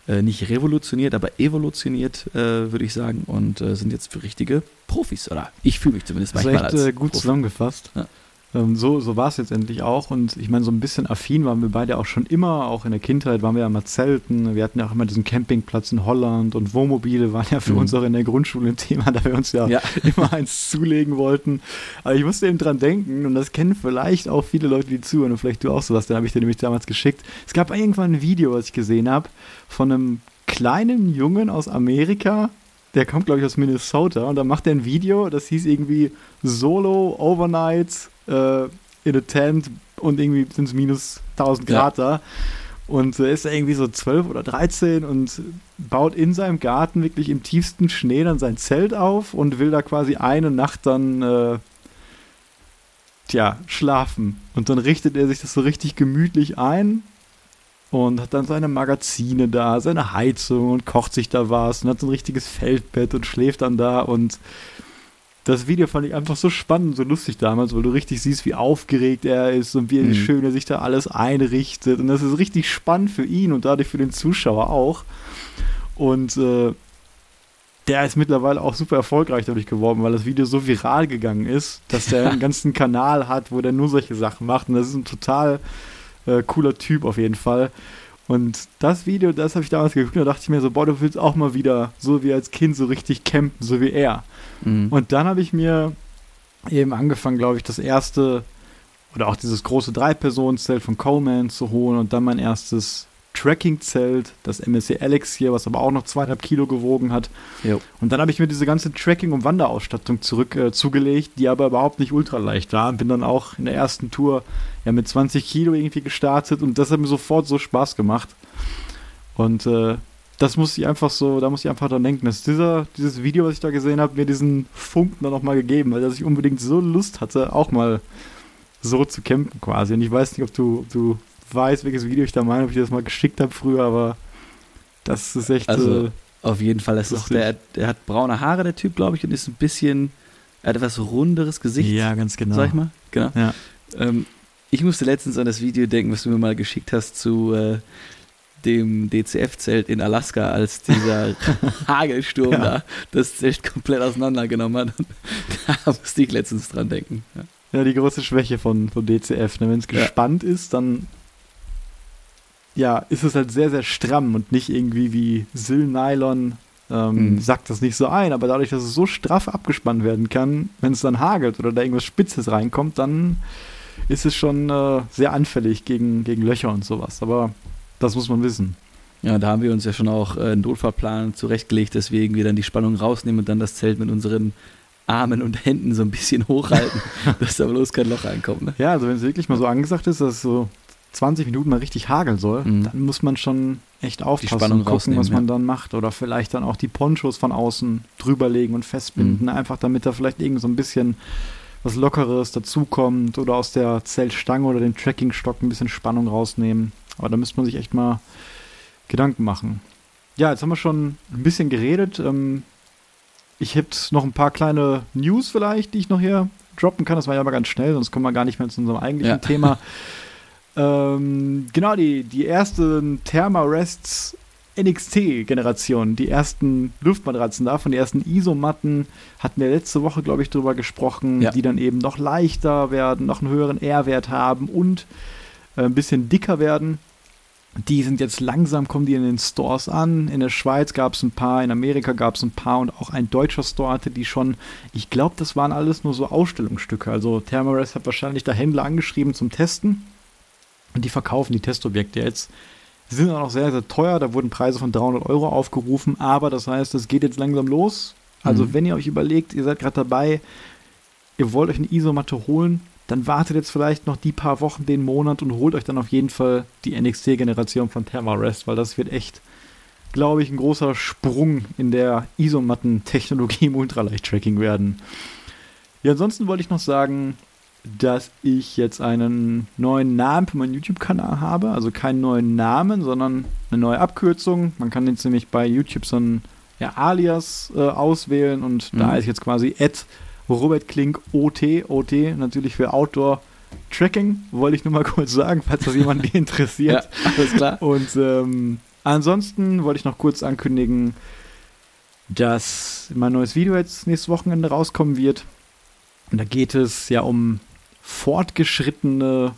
äh, nicht revolutioniert, aber evolutioniert, äh, würde ich sagen, und äh, sind jetzt für richtige Profis, oder ich fühle mich zumindest manchmal das ist echt, als gut Profi. zusammengefasst. Ja. Ähm, so so war es jetzt endlich auch. Und ich meine, so ein bisschen affin waren wir beide auch schon immer. Auch in der Kindheit waren wir ja mal zelten. Wir hatten ja auch immer diesen Campingplatz in Holland und Wohnmobile waren ja für mhm. uns auch in der Grundschule ein Thema, da wir uns ja, ja, [laughs] immer eins zulegen wollten. Aber ich musste eben dran denken, und das kennen vielleicht auch viele Leute, die zuhören, und vielleicht du auch sowas, dann habe ich dir nämlich damals geschickt. Es gab irgendwann ein Video, was ich gesehen habe, von einem kleinen Jungen aus Amerika, der kommt, glaube ich, aus Minnesota und da macht er ein Video, das hieß irgendwie Solo Overnight äh, in a tent und irgendwie sind es minus 1000 Grad ja. da. Und äh, ist er irgendwie so 12 oder 13 und baut in seinem Garten wirklich im tiefsten Schnee dann sein Zelt auf und will da quasi eine Nacht dann, äh, tja, schlafen. Und dann richtet er sich das so richtig gemütlich ein und hat dann seine Magazine da, seine Heizung und kocht sich da was und hat so ein richtiges Feldbett und schläft dann da und das Video fand ich einfach so spannend, so lustig damals, weil du richtig siehst, wie aufgeregt er ist und wie mhm. schön er sich da alles einrichtet. Und das ist richtig spannend für ihn und dadurch für den Zuschauer auch. Und äh, der ist mittlerweile auch super erfolgreich dadurch geworden, weil das Video so viral gegangen ist, dass der [laughs] einen ganzen Kanal hat, wo der nur solche Sachen macht. Und das ist ein total äh, cooler Typ auf jeden Fall. Und das Video, das habe ich damals geguckt, da dachte ich mir so, boah, du willst auch mal wieder so wie als Kind so richtig campen, so wie er. Mhm. Und dann habe ich mir eben angefangen, glaube ich, das erste oder auch dieses große Drei-Personen-Zelt von Coleman zu holen und dann mein erstes Tracking-Zelt, das MSC Alex hier, was aber auch noch zweieinhalb Kilo gewogen hat. Jo. Und dann habe ich mir diese ganze Tracking- und Wanderausstattung zurück äh, zugelegt, die aber überhaupt nicht ultraleicht war. Und bin dann auch in der ersten Tour ja mit 20 Kilo irgendwie gestartet und das hat mir sofort so Spaß gemacht. Und äh, das muss ich einfach so, da muss ich einfach dran denken, dass dieser, dieses Video, was ich da gesehen habe, mir diesen Funken dann nochmal gegeben, weil dass ich unbedingt so Lust hatte, auch mal so zu campen quasi. Und ich weiß nicht, ob du, ob du weißt, welches Video ich da meine, ob ich das mal geschickt habe früher, aber das ist echt. Also, äh, auf jeden Fall, das ist der, der hat braune Haare, der Typ, glaube ich, und ist ein bisschen, er hat etwas runderes Gesicht. Ja, ganz genau. Sag ich mal, genau. Ja. Ähm, ich musste letztens an das Video denken, was du mir mal geschickt hast zu äh, dem DCF-Zelt in Alaska, als dieser [laughs] Hagelsturm ja. da das Zelt komplett auseinandergenommen hat. [laughs] da musste ich letztens dran denken. Ja, ja die große Schwäche von, von DCF. Ne? Wenn es gespannt ist, dann ja, ist es halt sehr, sehr stramm und nicht irgendwie wie Silnylon ähm, mhm. sagt das nicht so ein, aber dadurch, dass es so straff abgespannt werden kann, wenn es dann hagelt oder da irgendwas Spitzes reinkommt, dann ist es schon äh, sehr anfällig gegen, gegen Löcher und sowas. Aber das muss man wissen. Ja, da haben wir uns ja schon auch äh, einen Notfallplan zurechtgelegt, deswegen wir dann die Spannung rausnehmen und dann das Zelt mit unseren Armen und Händen so ein bisschen [laughs] hochhalten, [laughs] dass da bloß kein Loch reinkommt. Ne? Ja, also wenn es wirklich mal so angesagt ist, dass es so 20 Minuten mal richtig hageln soll, mhm. dann muss man schon echt aufpassen und gucken, was man ja. dann macht. Oder vielleicht dann auch die Ponchos von außen drüberlegen und festbinden, mhm. einfach damit da vielleicht irgend so ein bisschen was Lockeres dazukommt oder aus der Zeltstange oder dem Trackingstock ein bisschen Spannung rausnehmen. Aber da müsste man sich echt mal Gedanken machen. Ja, jetzt haben wir schon ein bisschen geredet. Ähm, ich hätte noch ein paar kleine News vielleicht, die ich noch hier droppen kann. Das war ja mal ganz schnell, sonst kommen wir gar nicht mehr zu unserem eigentlichen ja. Thema. [laughs] ähm, genau, die, die ersten Thermarests NXT-Generation, die ersten Luftmatratzen davon, die ersten Isomatten, hatten wir letzte Woche, glaube ich, drüber gesprochen, ja. die dann eben noch leichter werden, noch einen höheren R-Wert haben und äh, ein bisschen dicker werden. Die sind jetzt langsam, kommen die in den Stores an. In der Schweiz gab es ein paar, in Amerika gab es ein paar und auch ein deutscher Store hatte die schon. Ich glaube, das waren alles nur so Ausstellungsstücke. Also Thermarest hat wahrscheinlich da Händler angeschrieben zum Testen. Und die verkaufen die Testobjekte jetzt. Die sind auch noch sehr, sehr teuer. Da wurden Preise von 300 Euro aufgerufen. Aber das heißt, es geht jetzt langsam los. Also mhm. wenn ihr euch überlegt, ihr seid gerade dabei, ihr wollt euch eine Isomatte holen, dann wartet jetzt vielleicht noch die paar Wochen, den Monat und holt euch dann auf jeden Fall die NXT-Generation von Thermarest, weil das wird echt, glaube ich, ein großer Sprung in der Isomatten-Technologie im Ultraleicht-Tracking werden. Ja, ansonsten wollte ich noch sagen, dass ich jetzt einen neuen Namen für meinen YouTube-Kanal habe. Also keinen neuen Namen, sondern eine neue Abkürzung. Man kann jetzt nämlich bei YouTube so ein ja, Alias äh, auswählen und mhm. da ist jetzt quasi Ed Robert Klink OT, OT natürlich für Outdoor Tracking, wollte ich nur mal [laughs] kurz sagen, falls das jemand [laughs] interessiert. ja, alles klar. Und ähm, ansonsten wollte ich noch kurz ankündigen, dass mein neues Video jetzt nächstes Wochenende rauskommen wird. Und da geht es ja um fortgeschrittene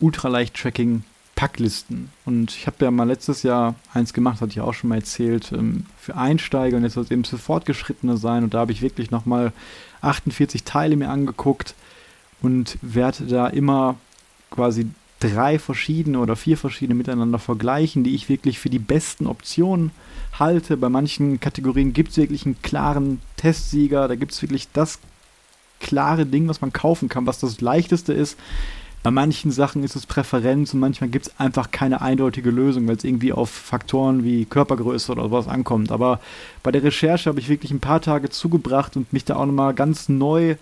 Ultraleicht-Tracking Packlisten. Und ich habe ja mal letztes Jahr eins gemacht, hatte ich auch schon mal erzählt, ähm, für Einsteiger und jetzt soll es eben für Fortgeschrittene sein. Und da habe ich wirklich nochmal 48 Teile mir angeguckt und werde da immer quasi drei verschiedene oder vier verschiedene miteinander vergleichen, die ich wirklich für die besten Optionen halte. Bei manchen Kategorien gibt es wirklich einen klaren Testsieger, da gibt es wirklich das klare Ding, was man kaufen kann, was das leichteste ist. Bei manchen Sachen ist es Präferenz und manchmal gibt es einfach keine eindeutige Lösung, weil es irgendwie auf Faktoren wie Körpergröße oder sowas ankommt. Aber bei der Recherche habe ich wirklich ein paar Tage zugebracht und mich da auch nochmal ganz neu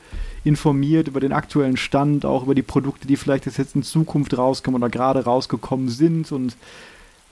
informiert über den aktuellen Stand, auch über die Produkte, die vielleicht jetzt in Zukunft rauskommen oder gerade rausgekommen sind und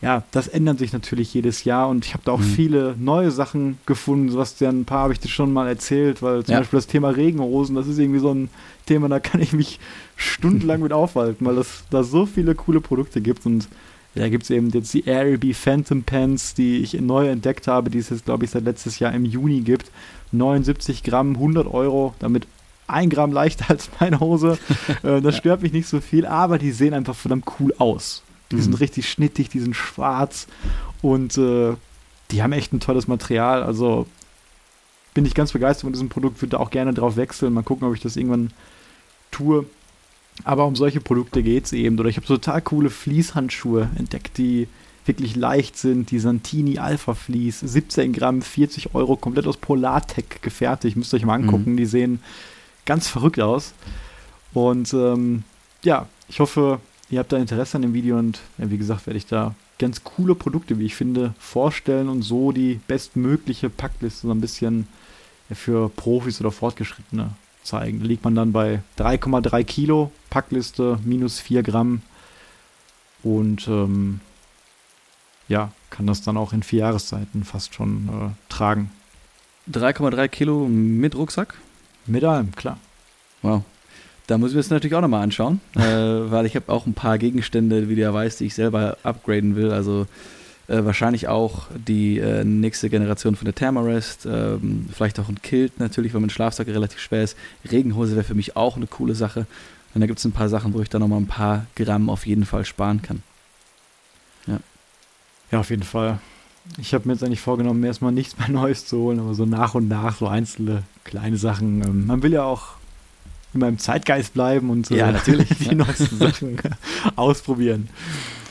ja, das ändert sich natürlich jedes Jahr und ich habe da auch mhm. viele neue Sachen gefunden. Sebastian, ein paar habe ich dir schon mal erzählt, weil zum ja. Beispiel das Thema Regenhosen, das ist irgendwie so ein Thema, da kann ich mich stundenlang mit aufhalten, weil es da so viele coole Produkte gibt und da gibt es eben jetzt die Airbnb Phantom Pants, die ich neu entdeckt habe, die es jetzt, glaube ich, seit letztes Jahr im Juni gibt. 79 Gramm, 100 Euro, damit ein Gramm leichter [laughs] als meine Hose. Äh, das stört mich nicht so viel, aber die sehen einfach verdammt cool aus. Die mhm. sind richtig schnittig, die sind schwarz und äh, die haben echt ein tolles Material. Also bin ich ganz begeistert von diesem Produkt, würde auch gerne drauf wechseln. Mal gucken, ob ich das irgendwann tue. Aber um solche Produkte geht es eben. Oder ich habe total coole Fließhandschuhe entdeckt, die wirklich leicht sind. Die Santini Alpha Fleece, 17 Gramm, 40 Euro, komplett aus Polartec gefertigt. Müsst ihr euch mal angucken. Mhm. Die sehen ganz verrückt aus. Und ähm, ja, ich hoffe, ihr habt da Interesse an dem Video und ja, wie gesagt, werde ich da ganz coole Produkte, wie ich finde, vorstellen und so die bestmögliche Packliste so ein bisschen für Profis oder Fortgeschrittene zeigen. Da liegt man dann bei 3,3 Kilo, Packliste minus 4 Gramm und ähm, ja, kann das dann auch in vier Jahreszeiten fast schon äh, tragen. 3,3 Kilo mit Rucksack? Mit allem, klar. Wow, da muss ich mir das natürlich auch nochmal anschauen, äh, weil ich habe auch ein paar Gegenstände, wie du ja weißt, die ich selber upgraden will. Also äh, wahrscheinlich auch die äh, nächste Generation von der Thermarest, ähm, vielleicht auch ein Kilt natürlich, weil mein Schlafsack relativ schwer ist. Regenhose wäre für mich auch eine coole Sache. Und da gibt es ein paar Sachen, wo ich dann nochmal ein paar Gramm auf jeden Fall sparen kann. Ja. Ja, auf jeden Fall. Ich habe mir jetzt eigentlich vorgenommen, erstmal nichts mehr Neues zu holen, aber so nach und nach so einzelne kleine Sachen. Ähm, man will ja auch in meinem Zeitgeist bleiben und ja, [laughs] natürlich. die neuesten Sachen [laughs] ausprobieren.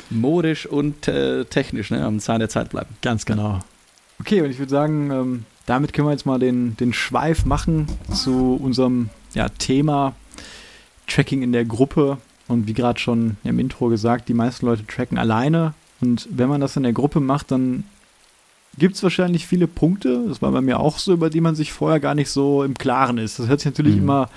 Modisch und äh, technisch, ne? Am Zahn der Zeit bleiben. Ganz genau. Okay, und ich würde sagen, ähm, damit können wir jetzt mal den, den Schweif machen zu unserem ja, Thema Tracking in der Gruppe. Und wie gerade schon im Intro gesagt, die meisten Leute tracken alleine. Und wenn man das in der Gruppe macht, dann gibt es wahrscheinlich viele Punkte, das war bei mir auch so, über die man sich vorher gar nicht so im Klaren ist. Das hört sich natürlich mhm. immer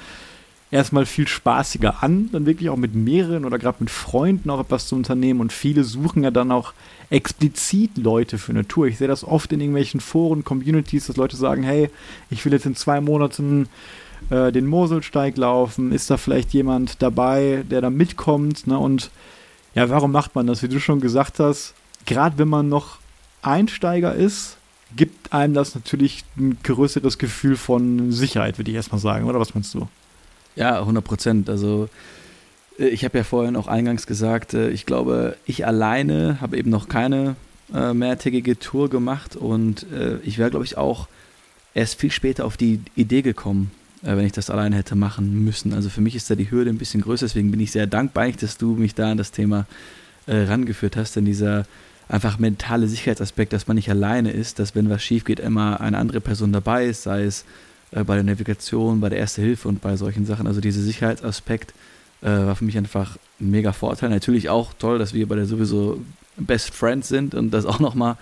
erstmal viel spaßiger an, dann wirklich auch mit mehreren oder gerade mit Freunden auch etwas zu unternehmen. Und viele suchen ja dann auch explizit Leute für eine Tour. Ich sehe das oft in irgendwelchen Foren, Communities, dass Leute sagen, hey, ich will jetzt in zwei Monaten äh, den Moselsteig laufen. Ist da vielleicht jemand dabei, der da mitkommt? Ne? Und ja, warum macht man das? Wie du schon gesagt hast, gerade wenn man noch Einsteiger ist, gibt einem das natürlich ein größeres Gefühl von Sicherheit, würde ich erstmal sagen, oder was meinst du? Ja, 100 Prozent. Also äh, ich habe ja vorhin auch eingangs gesagt, äh, ich glaube, ich alleine habe eben noch keine äh, mehrtägige Tour gemacht und äh, ich wäre, glaube ich, auch erst viel später auf die Idee gekommen, äh, wenn ich das alleine hätte machen müssen. Also für mich ist da die Hürde ein bisschen größer, deswegen bin ich sehr dankbar, dass du mich da an das Thema äh, rangeführt hast, denn dieser einfach mentale Sicherheitsaspekt, dass man nicht alleine ist, dass wenn was schief geht, immer eine andere Person dabei ist, sei es äh, bei der Navigation, bei der Erste Hilfe und bei solchen Sachen. Also dieser Sicherheitsaspekt äh, war für mich einfach ein mega Vorteil. Natürlich auch toll, dass wir bei der sowieso Best Friends sind und das auch nochmal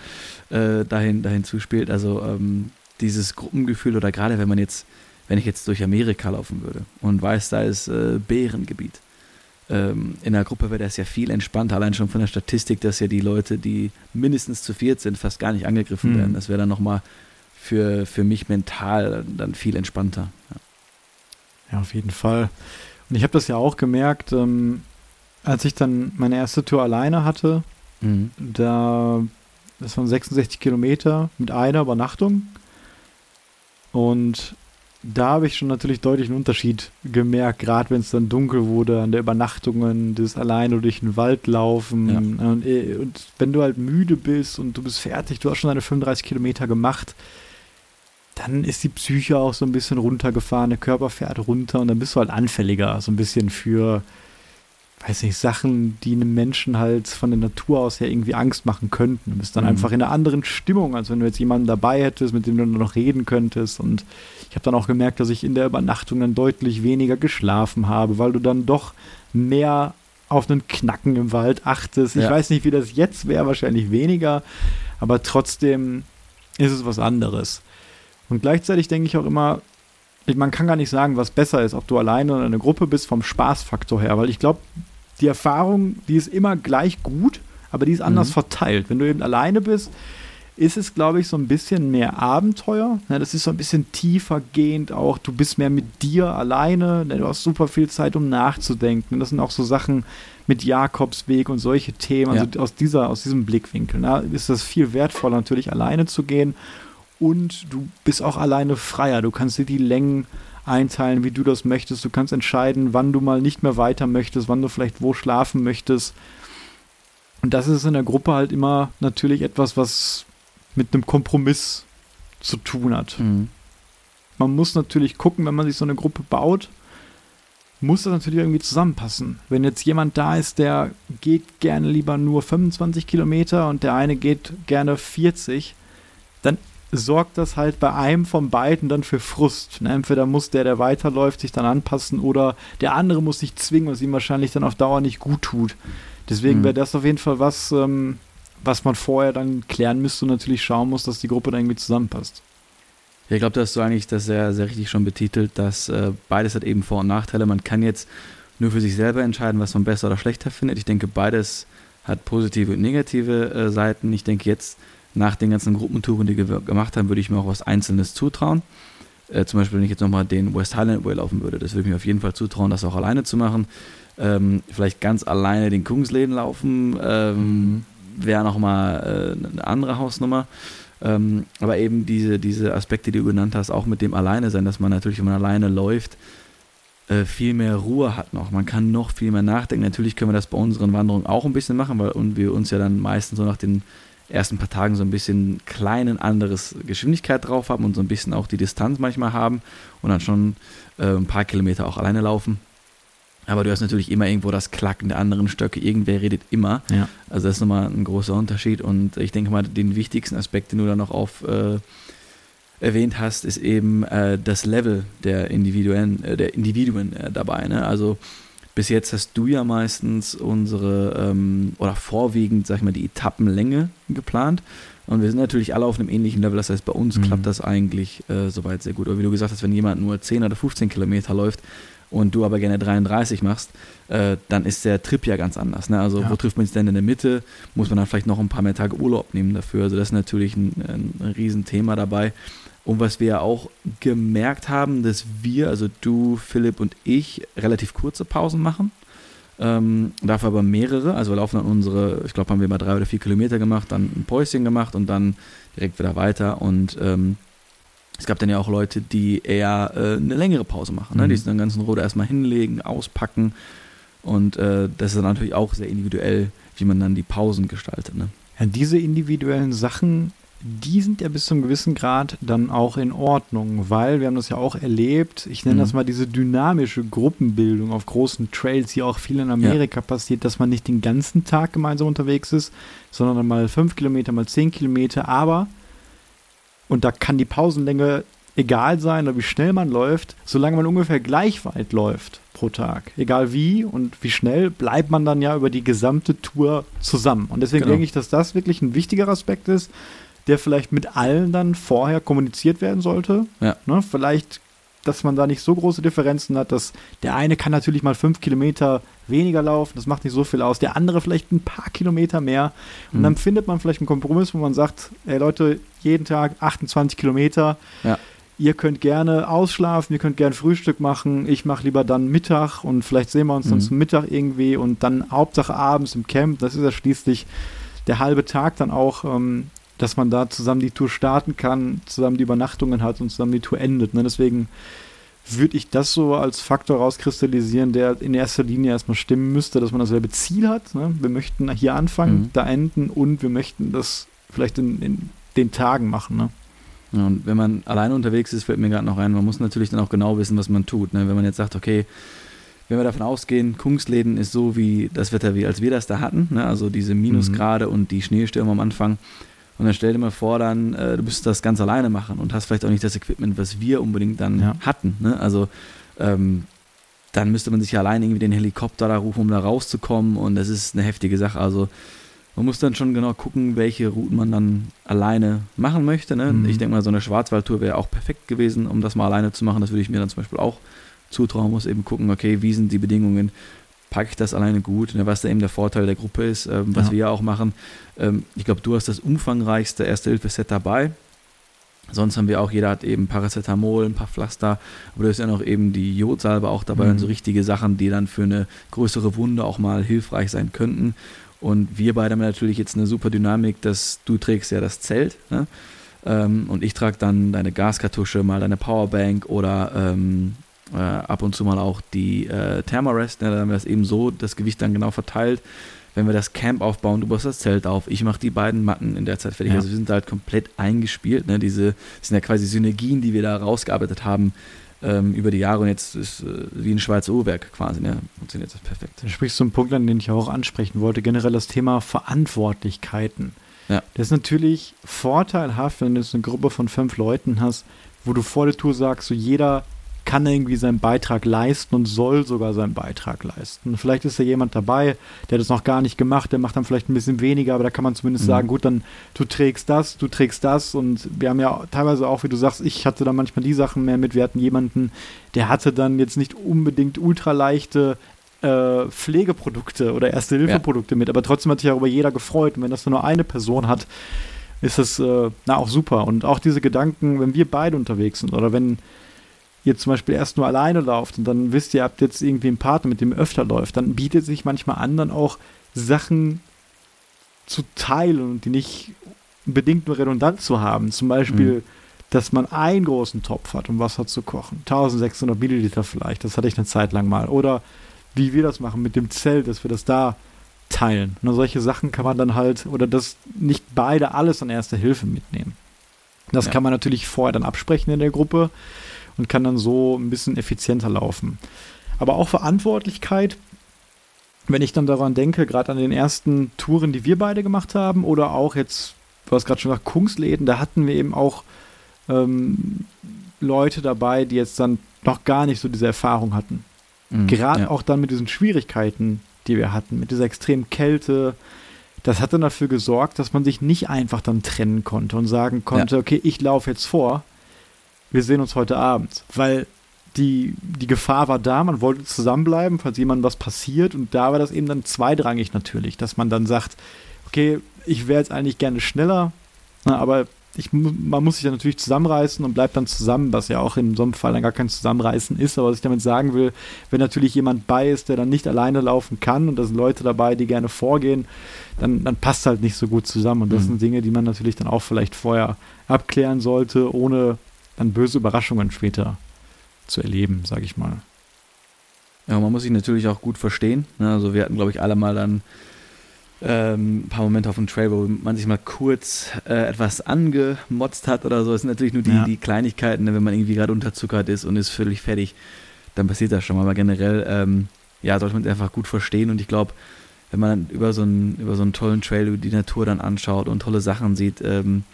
äh, dahin, dahin zuspielt. Also ähm, dieses Gruppengefühl oder gerade wenn man jetzt, wenn ich jetzt durch Amerika laufen würde und weiß, da ist äh, Bärengebiet. Ähm, in der Gruppe wäre das ja viel entspannter, allein schon von der Statistik, dass ja die Leute, die mindestens zu viert sind, fast gar nicht angegriffen mhm. werden. Das wäre dann nochmal für, für mich mental dann viel entspannter. Ja, ja auf jeden Fall. Und ich habe das ja auch gemerkt, ähm, als ich dann meine erste Tour alleine hatte, mhm. da, das waren 66 Kilometer mit einer Übernachtung. Und da habe ich schon natürlich deutlich einen Unterschied gemerkt, gerade wenn es dann dunkel wurde an der Übernachtungen, das alleine durch den Wald laufen. Ja. Und, äh, und, wenn du halt müde bist und du bist fertig, du hast schon deine 35 Kilometer gemacht, dann ist die Psyche auch so ein bisschen runtergefahren, der Körper fährt runter und dann bist du halt anfälliger, so ein bisschen für, weiß nicht, Sachen, die einem Menschen halt von der Natur aus her irgendwie Angst machen könnten. Du bist dann mhm. einfach in einer anderen Stimmung, als wenn du jetzt jemanden dabei hättest, mit dem du noch reden könntest. Und ich habe dann auch gemerkt, dass ich in der Übernachtung dann deutlich weniger geschlafen habe, weil du dann doch mehr auf einen Knacken im Wald achtest. Ich ja. weiß nicht, wie das jetzt wäre, wahrscheinlich weniger, aber trotzdem ist es was anderes. Und gleichzeitig denke ich auch immer, man kann gar nicht sagen, was besser ist, ob du alleine oder in einer Gruppe bist, vom Spaßfaktor her, weil ich glaube, die Erfahrung, die ist immer gleich gut, aber die ist anders mhm. verteilt. Wenn du eben alleine bist, ist es, glaube ich, so ein bisschen mehr Abenteuer. Ja, das ist so ein bisschen tiefer gehend auch. Du bist mehr mit dir alleine. Du hast super viel Zeit, um nachzudenken. Das sind auch so Sachen mit Jakobsweg und solche Themen. Also ja. aus, dieser, aus diesem Blickwinkel na, ist das viel wertvoller, natürlich alleine zu gehen und du bist auch alleine freier. Du kannst dir die Längen einteilen, wie du das möchtest. Du kannst entscheiden, wann du mal nicht mehr weiter möchtest, wann du vielleicht wo schlafen möchtest. Und das ist in der Gruppe halt immer natürlich etwas, was mit einem Kompromiss zu tun hat. Mhm. Man muss natürlich gucken, wenn man sich so eine Gruppe baut, muss das natürlich irgendwie zusammenpassen. Wenn jetzt jemand da ist, der geht gerne lieber nur 25 Kilometer und der eine geht gerne 40, dann sorgt das halt bei einem von beiden dann für Frust. Ne? Entweder muss der, der weiterläuft, sich dann anpassen oder der andere muss sich zwingen, was ihm wahrscheinlich dann auf Dauer nicht gut tut. Deswegen mhm. wäre das auf jeden Fall was, ähm, was man vorher dann klären müsste und natürlich schauen muss, dass die Gruppe dann irgendwie zusammenpasst. Ja, ich glaube, da hast du eigentlich das sehr, sehr richtig schon betitelt, dass äh, beides hat eben Vor- und Nachteile. Man kann jetzt nur für sich selber entscheiden, was man besser oder schlechter findet. Ich denke, beides hat positive und negative äh, Seiten. Ich denke jetzt, nach den ganzen Gruppentouren, die wir gemacht haben, würde ich mir auch was Einzelnes zutrauen. Äh, zum Beispiel, wenn ich jetzt nochmal den West Highland Way laufen würde, das würde ich mir auf jeden Fall zutrauen, das auch alleine zu machen. Ähm, vielleicht ganz alleine den Kungsleden laufen, ähm, wäre nochmal äh, eine andere Hausnummer. Ähm, aber eben diese, diese Aspekte, die du genannt hast, auch mit dem Alleine sein, dass man natürlich, wenn man alleine läuft, äh, viel mehr Ruhe hat noch. Man kann noch viel mehr nachdenken. Natürlich können wir das bei unseren Wanderungen auch ein bisschen machen, weil und wir uns ja dann meistens so nach den ersten paar Tagen so ein bisschen kleinen anderes Geschwindigkeit drauf haben und so ein bisschen auch die Distanz manchmal haben und dann schon äh, ein paar Kilometer auch alleine laufen. Aber du hast natürlich immer irgendwo das Klacken der anderen Stöcke. Irgendwer redet immer. Ja. Also das ist nochmal ein großer Unterschied. Und ich denke mal, den wichtigsten Aspekt, den du da noch auf äh, erwähnt hast, ist eben äh, das Level der Individuen, äh, der Individuen äh, dabei. Ne? Also bis jetzt hast du ja meistens unsere, ähm, oder vorwiegend, sag ich mal, die Etappenlänge geplant. Und wir sind natürlich alle auf einem ähnlichen Level. Das heißt, bei uns mhm. klappt das eigentlich äh, soweit sehr gut. Aber wie du gesagt hast, wenn jemand nur 10 oder 15 Kilometer läuft und du aber gerne 33 machst, äh, dann ist der Trip ja ganz anders. Ne? Also, ja. wo trifft man sich denn in der Mitte? Muss man dann vielleicht noch ein paar mehr Tage Urlaub nehmen dafür? Also, das ist natürlich ein, ein Riesenthema dabei. Und was wir auch gemerkt haben, dass wir, also du, Philipp und ich, relativ kurze Pausen machen. Ähm, dafür aber mehrere. Also wir laufen dann unsere, ich glaube, haben wir mal drei oder vier Kilometer gemacht, dann ein Päuschen gemacht und dann direkt wieder weiter. Und ähm, es gab dann ja auch Leute, die eher äh, eine längere Pause machen. Ne? Mhm. Die den ganzen Ruder erstmal hinlegen, auspacken. Und äh, das ist dann natürlich auch sehr individuell, wie man dann die Pausen gestaltet. Ne? Ja, diese individuellen Sachen die sind ja bis zu einem gewissen Grad dann auch in Ordnung, weil wir haben das ja auch erlebt, ich nenne mhm. das mal diese dynamische Gruppenbildung auf großen Trails, die auch viel in Amerika ja. passiert, dass man nicht den ganzen Tag gemeinsam unterwegs ist, sondern mal fünf Kilometer, mal zehn Kilometer, aber, und da kann die Pausenlänge egal sein oder wie schnell man läuft, solange man ungefähr gleich weit läuft pro Tag. Egal wie und wie schnell, bleibt man dann ja über die gesamte Tour zusammen. Und deswegen genau. denke ich, dass das wirklich ein wichtiger Aspekt ist, der vielleicht mit allen dann vorher kommuniziert werden sollte. Ja. Ne, vielleicht, dass man da nicht so große Differenzen hat, dass der eine kann natürlich mal fünf Kilometer weniger laufen, das macht nicht so viel aus, der andere vielleicht ein paar Kilometer mehr. Und mhm. dann findet man vielleicht einen Kompromiss, wo man sagt, ey Leute, jeden Tag 28 Kilometer. Ja ihr könnt gerne ausschlafen, ihr könnt gerne Frühstück machen, ich mache lieber dann Mittag und vielleicht sehen wir uns mhm. dann zum Mittag irgendwie und dann Hauptsache abends im Camp, das ist ja schließlich der halbe Tag dann auch, ähm, dass man da zusammen die Tour starten kann, zusammen die Übernachtungen hat und zusammen die Tour endet. Ne? Deswegen würde ich das so als Faktor rauskristallisieren, der in erster Linie erstmal stimmen müsste, dass man dasselbe Ziel hat. Ne? Wir möchten hier anfangen, mhm. da enden und wir möchten das vielleicht in, in den Tagen machen. Ne? und wenn man alleine unterwegs ist, fällt mir gerade noch ein, man muss natürlich dann auch genau wissen, was man tut. Ne? Wenn man jetzt sagt, okay, wenn wir davon ausgehen, Kungsläden ist so wie das Wetter, wie als wir das da hatten, ne? also diese Minusgrade mhm. und die Schneestürme am Anfang. Und dann stell dir mal vor, dann, äh, du müsstest das ganz alleine machen und hast vielleicht auch nicht das Equipment, was wir unbedingt dann ja. hatten. Ne? Also ähm, dann müsste man sich ja allein irgendwie den Helikopter da rufen, um da rauszukommen und das ist eine heftige Sache. Also man muss dann schon genau gucken, welche Routen man dann alleine machen möchte. Ne? Mhm. Ich denke mal, so eine Schwarzwaldtour wäre auch perfekt gewesen, um das mal alleine zu machen. Das würde ich mir dann zum Beispiel auch zutrauen. Muss eben gucken, okay, wie sind die Bedingungen? Packe ich das alleine gut? Ne? Was da eben der Vorteil der Gruppe ist, ähm, was ja. wir ja auch machen. Ähm, ich glaube, du hast das umfangreichste Erste-Hilfe-Set dabei. Sonst haben wir auch, jeder hat eben Paracetamol, ein paar Pflaster, aber da ist ja noch eben die Jodsalbe auch dabei mhm. und so richtige Sachen, die dann für eine größere Wunde auch mal hilfreich sein könnten. Und wir beide haben natürlich jetzt eine super Dynamik, dass du trägst ja das Zelt ne? ähm, und ich trage dann deine Gaskartusche, mal deine Powerbank oder ähm, äh, ab und zu mal auch die äh, Thermarest. Ne? Da haben wir das eben so, das Gewicht dann genau verteilt. Wenn wir das Camp aufbauen, du baust das Zelt auf, ich mache die beiden Matten in der Zeit fertig. Ja. Also wir sind halt komplett eingespielt. Ne? Diese das sind ja quasi Synergien, die wir da rausgearbeitet haben ähm, über die Jahre und jetzt ist äh, wie ein Schweizer Uhrwerk quasi, ne? Funktioniert das perfekt. Du sprichst so einen Punkt an, den ich auch ansprechen wollte, generell das Thema Verantwortlichkeiten. Ja. Das ist natürlich vorteilhaft, wenn du jetzt eine Gruppe von fünf Leuten hast, wo du vor der Tour sagst, so jeder kann irgendwie seinen Beitrag leisten und soll sogar seinen Beitrag leisten. Vielleicht ist ja jemand dabei, der das noch gar nicht gemacht, der macht dann vielleicht ein bisschen weniger, aber da kann man zumindest mhm. sagen, gut, dann du trägst das, du trägst das und wir haben ja teilweise auch, wie du sagst, ich hatte da manchmal die Sachen mehr mit. Wir hatten jemanden, der hatte dann jetzt nicht unbedingt ultraleichte äh, Pflegeprodukte oder Erste-Hilfe-Produkte ja. mit, aber trotzdem hat sich darüber jeder gefreut. Und wenn das nur eine Person hat, ist das äh, na auch super. Und auch diese Gedanken, wenn wir beide unterwegs sind oder wenn ihr zum Beispiel erst nur alleine lauft und dann wisst ihr, ihr habt jetzt irgendwie einen Partner, mit dem öfter läuft, dann bietet sich manchmal an, dann auch Sachen zu teilen und die nicht bedingt nur redundant zu haben. Zum Beispiel, mhm. dass man einen großen Topf hat, um Wasser zu kochen. 1600 Milliliter vielleicht, das hatte ich eine Zeit lang mal. Oder wie wir das machen mit dem Zelt, dass wir das da teilen. Und solche Sachen kann man dann halt, oder dass nicht beide alles an erster Hilfe mitnehmen. Das ja. kann man natürlich vorher dann absprechen in der Gruppe und kann dann so ein bisschen effizienter laufen. Aber auch Verantwortlichkeit, wenn ich dann daran denke, gerade an den ersten Touren, die wir beide gemacht haben, oder auch jetzt, du hast gerade schon gesagt, Kungsläden, da hatten wir eben auch ähm, Leute dabei, die jetzt dann noch gar nicht so diese Erfahrung hatten. Mhm, gerade ja. auch dann mit diesen Schwierigkeiten, die wir hatten, mit dieser extremen Kälte, das hat dann dafür gesorgt, dass man sich nicht einfach dann trennen konnte und sagen konnte, ja. okay, ich laufe jetzt vor, wir sehen uns heute Abend. Weil die, die Gefahr war da, man wollte zusammenbleiben, falls jemandem was passiert. Und da war das eben dann zweitrangig natürlich, dass man dann sagt, okay, ich wäre jetzt eigentlich gerne schneller, aber ich, man muss sich ja natürlich zusammenreißen und bleibt dann zusammen, was ja auch in so einem Fall dann gar kein Zusammenreißen ist. Aber was ich damit sagen will, wenn natürlich jemand bei ist, der dann nicht alleine laufen kann und da sind Leute dabei, die gerne vorgehen, dann, dann passt halt nicht so gut zusammen. Und das mhm. sind Dinge, die man natürlich dann auch vielleicht vorher abklären sollte, ohne dann böse Überraschungen später zu erleben, sage ich mal. Ja, man muss sich natürlich auch gut verstehen. Ne? Also wir hatten, glaube ich, alle mal dann ähm, ein paar Momente auf dem Trail, wo man sich mal kurz äh, etwas angemotzt hat oder so. Es sind natürlich nur die, ja. die Kleinigkeiten, ne? wenn man irgendwie gerade unterzuckert ist und ist völlig fertig, dann passiert das schon mal. Aber generell, ähm, ja, sollte man es einfach gut verstehen und ich glaube, wenn man über so einen, über so einen tollen Trail, über die Natur dann anschaut und tolle Sachen sieht, ähm,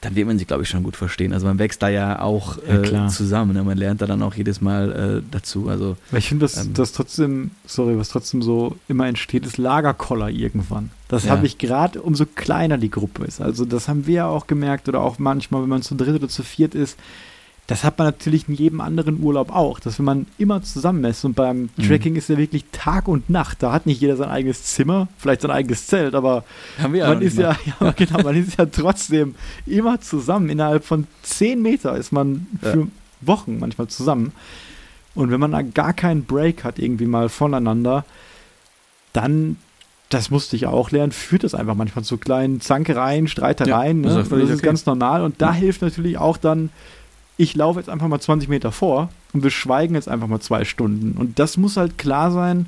dann wird man sich, glaube ich, schon gut verstehen. Also man wächst da ja auch äh, ja, zusammen. Ne? Man lernt da dann auch jedes Mal äh, dazu. Also, ich finde, dass ähm, das trotzdem, sorry, was trotzdem so immer entsteht, ist Lagerkoller irgendwann. Das ja. habe ich gerade, umso kleiner die Gruppe ist. Also das haben wir ja auch gemerkt oder auch manchmal, wenn man zu dritt oder zu viert ist, das hat man natürlich in jedem anderen Urlaub auch, dass wenn man immer zusammen ist und beim mhm. Trekking ist ja wirklich Tag und Nacht. Da hat nicht jeder sein eigenes Zimmer, vielleicht sein eigenes Zelt, aber man ist ja, [laughs] ja, genau, man ist ja trotzdem immer zusammen. Innerhalb von zehn Meter ist man für ja. Wochen manchmal zusammen. Und wenn man da gar keinen Break hat, irgendwie mal voneinander, dann, das musste ich auch lernen, führt das einfach manchmal zu kleinen Zankereien, Streitereien. Ja, ne? Das ist okay. ganz normal. Und da hilft natürlich auch dann ich laufe jetzt einfach mal 20 Meter vor und wir schweigen jetzt einfach mal zwei Stunden. Und das muss halt klar sein,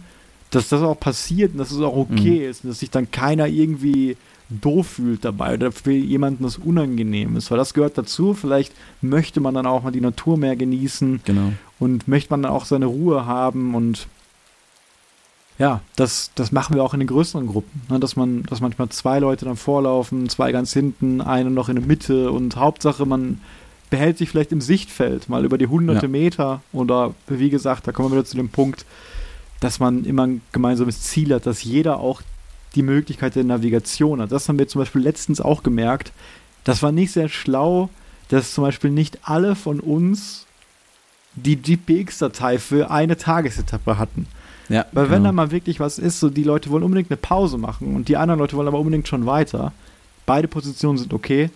dass das auch passiert und dass es auch okay mhm. ist und dass sich dann keiner irgendwie doof fühlt dabei oder für jemanden das unangenehm ist, weil das gehört dazu. Vielleicht möchte man dann auch mal die Natur mehr genießen genau. und möchte man dann auch seine Ruhe haben und ja, das, das machen wir auch in den größeren Gruppen, ne, dass man, dass manchmal zwei Leute dann vorlaufen, zwei ganz hinten, eine noch in der Mitte und Hauptsache man behält sich vielleicht im Sichtfeld, mal über die hunderte ja. Meter. Oder wie gesagt, da kommen wir wieder zu dem Punkt, dass man immer ein gemeinsames Ziel hat, dass jeder auch die Möglichkeit der Navigation hat. Das haben wir zum Beispiel letztens auch gemerkt. Das war nicht sehr schlau, dass zum Beispiel nicht alle von uns die GPX-Datei für eine Tagesetappe hatten. Ja, Weil genau. wenn da mal wirklich was ist, so die Leute wollen unbedingt eine Pause machen und die anderen Leute wollen aber unbedingt schon weiter. Beide Positionen sind okay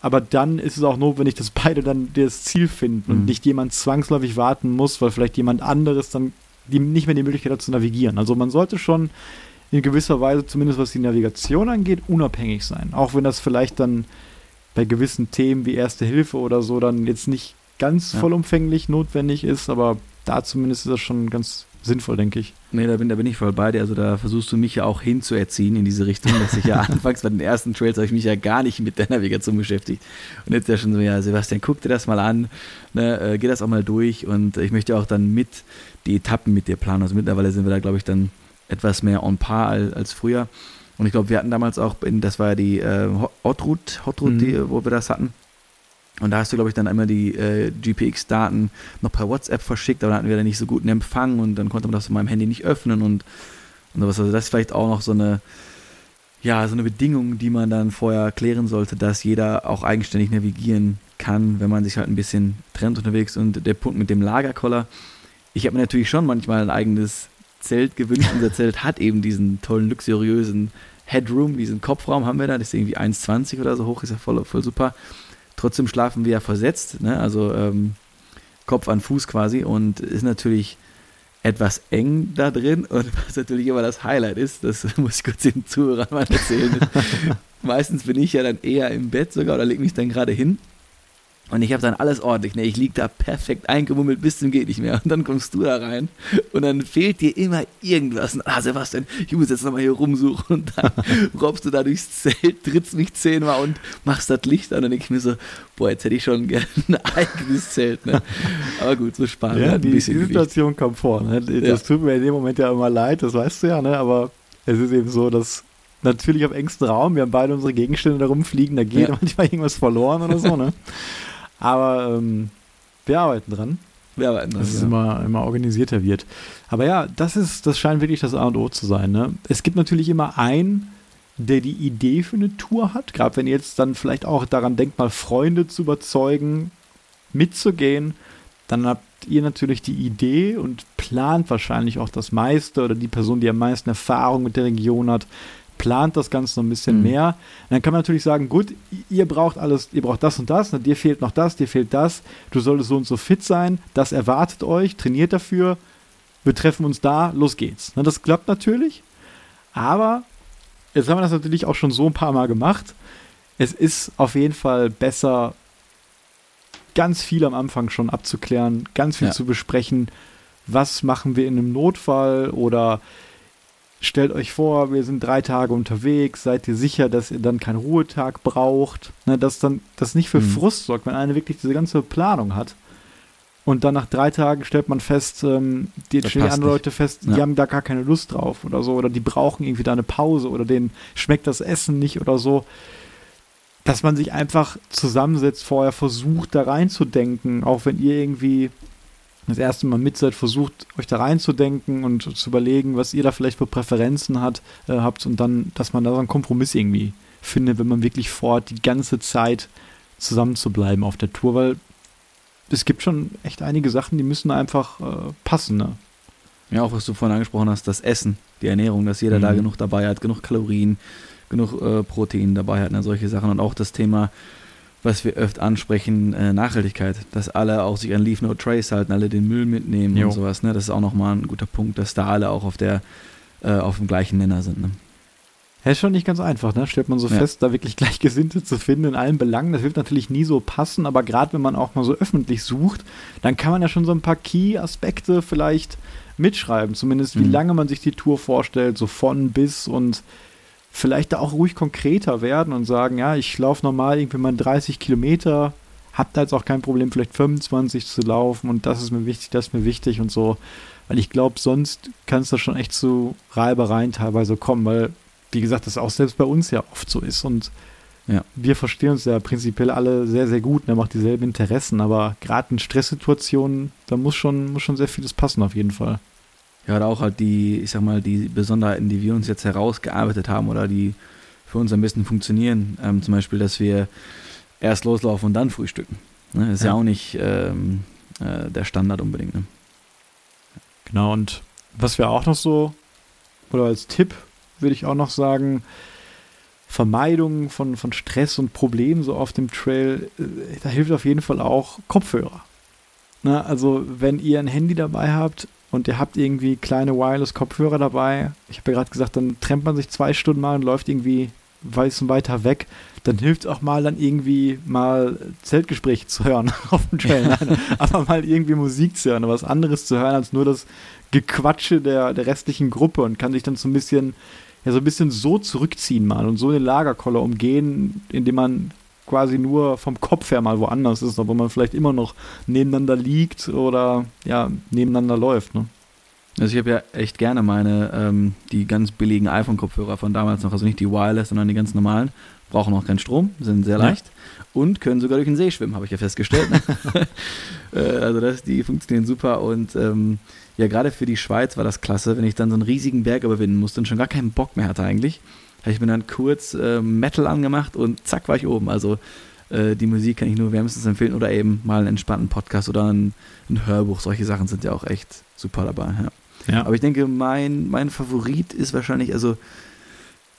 aber dann ist es auch notwendig, dass beide dann das Ziel finden mhm. und nicht jemand zwangsläufig warten muss, weil vielleicht jemand anderes dann die nicht mehr die Möglichkeit hat zu navigieren. Also man sollte schon in gewisser Weise, zumindest was die Navigation angeht, unabhängig sein. Auch wenn das vielleicht dann bei gewissen Themen wie Erste Hilfe oder so dann jetzt nicht ganz ja. vollumfänglich notwendig ist, aber da zumindest ist das schon ganz sinnvoll, denke ich. Nee, da bin, da bin ich voll bei dir. Also da versuchst du mich ja auch hinzuerziehen in diese Richtung, dass ich ja [laughs] anfangs bei den ersten Trails habe ich mich ja gar nicht mit der Navigation beschäftigt. Und jetzt ja schon so, ja, Sebastian, guck dir das mal an, ne, äh, geh das auch mal durch und ich möchte auch dann mit die Etappen mit dir planen. Also mittlerweile sind wir da, glaube ich, dann etwas mehr on par als, als früher. Und ich glaube, wir hatten damals auch, in, das war ja die äh, Hotroute, Hotroute mhm. die, wo wir das hatten. Und da hast du, glaube ich, dann einmal die äh, GPX-Daten noch per WhatsApp verschickt, aber da hatten wir dann nicht so guten Empfang und dann konnte man das von meinem Handy nicht öffnen und, und sowas. Also das ist vielleicht auch noch so eine, ja, so eine Bedingung, die man dann vorher klären sollte, dass jeder auch eigenständig navigieren kann, wenn man sich halt ein bisschen trennt unterwegs. Und der Punkt mit dem Lagerkoller, ich habe mir natürlich schon manchmal ein eigenes Zelt gewünscht. Unser Zelt hat eben diesen tollen, luxuriösen Headroom, diesen Kopfraum haben wir da, das ist irgendwie 1,20 oder so hoch, ist ja voll, voll super. Trotzdem schlafen wir ja versetzt, ne? also ähm, Kopf an Fuß quasi und ist natürlich etwas eng da drin und [laughs] was natürlich immer das Highlight ist, das [laughs] muss ich kurz den Zuhörern mal erzählen. [laughs] meistens bin ich ja dann eher im Bett sogar oder lege mich dann gerade hin und ich habe dann alles ordentlich. Ne? Ich liege da perfekt eingemummelt bis zum geht nicht mehr. Und dann kommst du da rein und dann fehlt dir immer irgendwas. Und, ah, Sebastian, ich muss jetzt nochmal hier rumsuchen. Und dann [laughs] robbst du da durchs Zelt, trittst mich zehnmal und machst das Licht an. Und dann denke ich mir so, boah, jetzt hätte ich schon gerne ein eigenes Zelt. Ne? Aber gut, so spannend. Ja, die, die Situation kommt vor. Ne? Das ja. tut mir in dem Moment ja immer leid, das weißt du ja. Ne? Aber es ist eben so, dass natürlich auf engstem Raum, wir haben beide unsere Gegenstände da rumfliegen, da geht ja. manchmal irgendwas verloren oder so. Ne? [laughs] Aber ähm, wir arbeiten dran. Wir arbeiten dran. Dass es immer, immer organisierter wird. Aber ja, das ist, das scheint wirklich das A und O zu sein. Ne? Es gibt natürlich immer einen, der die Idee für eine Tour hat. Gerade wenn ihr jetzt dann vielleicht auch daran denkt, mal Freunde zu überzeugen, mitzugehen, dann habt ihr natürlich die Idee und plant wahrscheinlich auch das meiste oder die Person, die am meisten Erfahrung mit der Region hat, plant das Ganze noch ein bisschen mhm. mehr. Und dann kann man natürlich sagen, gut, ihr braucht alles, ihr braucht das und das, ne, dir fehlt noch das, dir fehlt das, du solltest so und so fit sein, das erwartet euch, trainiert dafür, wir treffen uns da, los geht's. Ne, das klappt natürlich, aber jetzt haben wir das natürlich auch schon so ein paar Mal gemacht. Es ist auf jeden Fall besser, ganz viel am Anfang schon abzuklären, ganz viel ja. zu besprechen, was machen wir in einem Notfall oder stellt euch vor, wir sind drei Tage unterwegs, seid ihr sicher, dass ihr dann keinen Ruhetag braucht, ne, dass dann das nicht für mhm. Frust sorgt, wenn einer wirklich diese ganze Planung hat. Und dann nach drei Tagen stellt man fest, ähm, die die anderen Leute fest, ja. die haben da gar keine Lust drauf oder so, oder die brauchen irgendwie da eine Pause oder denen schmeckt das Essen nicht oder so. Dass man sich einfach zusammensetzt, vorher versucht, da reinzudenken, auch wenn ihr irgendwie das erste Mal mit seid, versucht, euch da reinzudenken und zu überlegen, was ihr da vielleicht für Präferenzen hat, äh, habt und dann, dass man da so einen Kompromiss irgendwie findet, wenn man wirklich vorhat, die ganze Zeit zusammen zu bleiben auf der Tour, weil es gibt schon echt einige Sachen, die müssen einfach äh, passen. Ne? Ja, auch was du vorhin angesprochen hast, das Essen, die Ernährung, dass jeder mhm. da genug dabei hat, genug Kalorien, genug äh, Protein dabei hat, ne, solche Sachen und auch das Thema was wir öfter ansprechen, äh, Nachhaltigkeit, dass alle auch sich an Leave No Trace halten, alle den Müll mitnehmen jo. und sowas. Ne? Das ist auch nochmal ein guter Punkt, dass da alle auch auf der äh, auf dem gleichen Nenner sind. Ne? Ja, ist schon nicht ganz einfach, ne? Stellt man so ja. fest, da wirklich [laughs] Gleichgesinnte zu finden in allen Belangen. Das wird natürlich nie so passen, aber gerade wenn man auch mal so öffentlich sucht, dann kann man ja schon so ein paar Key-Aspekte vielleicht mitschreiben. Zumindest wie mhm. lange man sich die Tour vorstellt, so von bis und vielleicht da auch ruhig konkreter werden und sagen, ja, ich laufe normal irgendwie mal 30 Kilometer, hab da jetzt auch kein Problem, vielleicht 25 zu laufen und das ist mir wichtig, das ist mir wichtig und so. Weil ich glaube, sonst kann es da schon echt zu Reibereien teilweise kommen, weil, wie gesagt, das auch selbst bei uns ja oft so ist und ja. wir verstehen uns ja prinzipiell alle sehr, sehr gut, ne, macht dieselben Interessen, aber gerade in Stresssituationen, da muss schon, muss schon sehr vieles passen auf jeden Fall ja, auch halt die, ich sag mal, die Besonderheiten, die wir uns jetzt herausgearbeitet haben oder die für uns am besten funktionieren. Ähm, zum Beispiel, dass wir erst loslaufen und dann frühstücken. Ne? Ist ja. ja auch nicht ähm, äh, der Standard unbedingt. Ne? Genau, und was wir auch noch so, oder als Tipp würde ich auch noch sagen, Vermeidung von, von Stress und Problemen so auf dem Trail, äh, da hilft auf jeden Fall auch Kopfhörer. Na, also wenn ihr ein Handy dabei habt, und ihr habt irgendwie kleine Wireless-Kopfhörer dabei, ich habe ja gerade gesagt, dann trennt man sich zwei Stunden mal und läuft irgendwie weiß und weiter weg, dann hilft auch mal dann irgendwie mal Zeltgespräche zu hören [laughs] auf dem Trail. Nein, aber mal irgendwie Musik zu hören, was anderes zu hören als nur das Gequatsche der, der restlichen Gruppe und kann sich dann so ein bisschen, ja, so ein bisschen so zurückziehen mal und so eine Lagerkolle umgehen, indem man quasi nur vom Kopf her mal woanders ist, aber man vielleicht immer noch nebeneinander liegt oder ja, nebeneinander läuft. Ne? Also ich habe ja echt gerne meine, ähm, die ganz billigen iPhone-Kopfhörer von damals noch, also nicht die Wireless, sondern die ganz normalen, brauchen auch keinen Strom, sind sehr leicht ja. und können sogar durch den See schwimmen, habe ich ja festgestellt. [laughs] äh, also das, die funktionieren super und ähm, ja, gerade für die Schweiz war das klasse, wenn ich dann so einen riesigen Berg überwinden musste und schon gar keinen Bock mehr hatte eigentlich habe ich mir dann kurz äh, Metal angemacht und zack war ich oben. Also äh, die Musik kann ich nur wärmstens empfehlen oder eben mal einen entspannten Podcast oder ein, ein Hörbuch. Solche Sachen sind ja auch echt super dabei. Ja. ja. Aber ich denke, mein, mein Favorit ist wahrscheinlich, also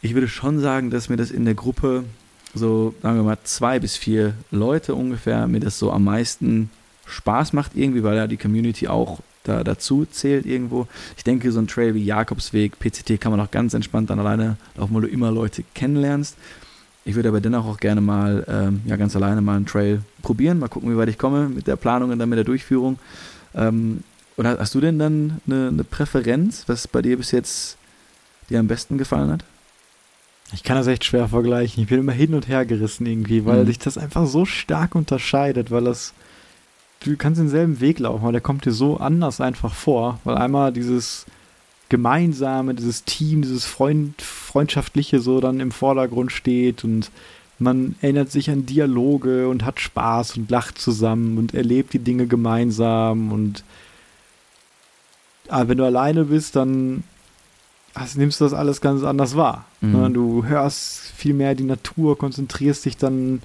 ich würde schon sagen, dass mir das in der Gruppe so, sagen wir mal, zwei bis vier Leute ungefähr, mir das so am meisten Spaß macht irgendwie, weil ja die Community auch da dazu zählt irgendwo. Ich denke, so ein Trail wie Jakobsweg, PCT kann man auch ganz entspannt dann alleine laufen, weil du immer Leute kennenlernst. Ich würde aber dennoch auch gerne mal ähm, ja, ganz alleine mal einen Trail probieren, mal gucken, wie weit ich komme mit der Planung und dann mit der Durchführung. Ähm, oder hast du denn dann eine, eine Präferenz, was bei dir bis jetzt dir am besten gefallen hat? Ich kann das echt schwer vergleichen. Ich bin immer hin und her gerissen irgendwie, weil mhm. sich das einfach so stark unterscheidet, weil das du kannst denselben Weg laufen, aber der kommt dir so anders einfach vor, weil einmal dieses gemeinsame, dieses Team, dieses Freund, freundschaftliche so dann im Vordergrund steht und man erinnert sich an Dialoge und hat Spaß und lacht zusammen und erlebt die Dinge gemeinsam und aber ah, wenn du alleine bist, dann also nimmst du das alles ganz anders wahr. Mhm. Du hörst viel mehr die Natur, konzentrierst dich dann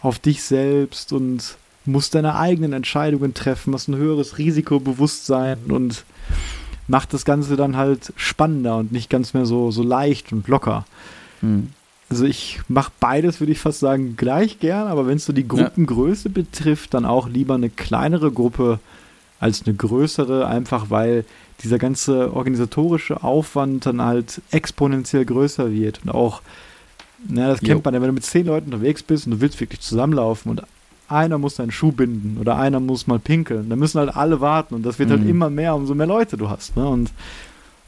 auf dich selbst und musst deine eigenen Entscheidungen treffen, hast ein höheres Risikobewusstsein und macht das Ganze dann halt spannender und nicht ganz mehr so, so leicht und locker. Mhm. Also ich mache beides, würde ich fast sagen, gleich gern, aber wenn es so die Gruppengröße ja. betrifft, dann auch lieber eine kleinere Gruppe als eine größere, einfach weil dieser ganze organisatorische Aufwand dann halt exponentiell größer wird und auch, na, das kennt jo. man ja, wenn du mit zehn Leuten unterwegs bist und du willst wirklich zusammenlaufen und einer muss seinen Schuh binden oder einer muss mal pinkeln. Da müssen halt alle warten und das wird halt mhm. halt immer mehr, umso mehr Leute du hast. Ne? Und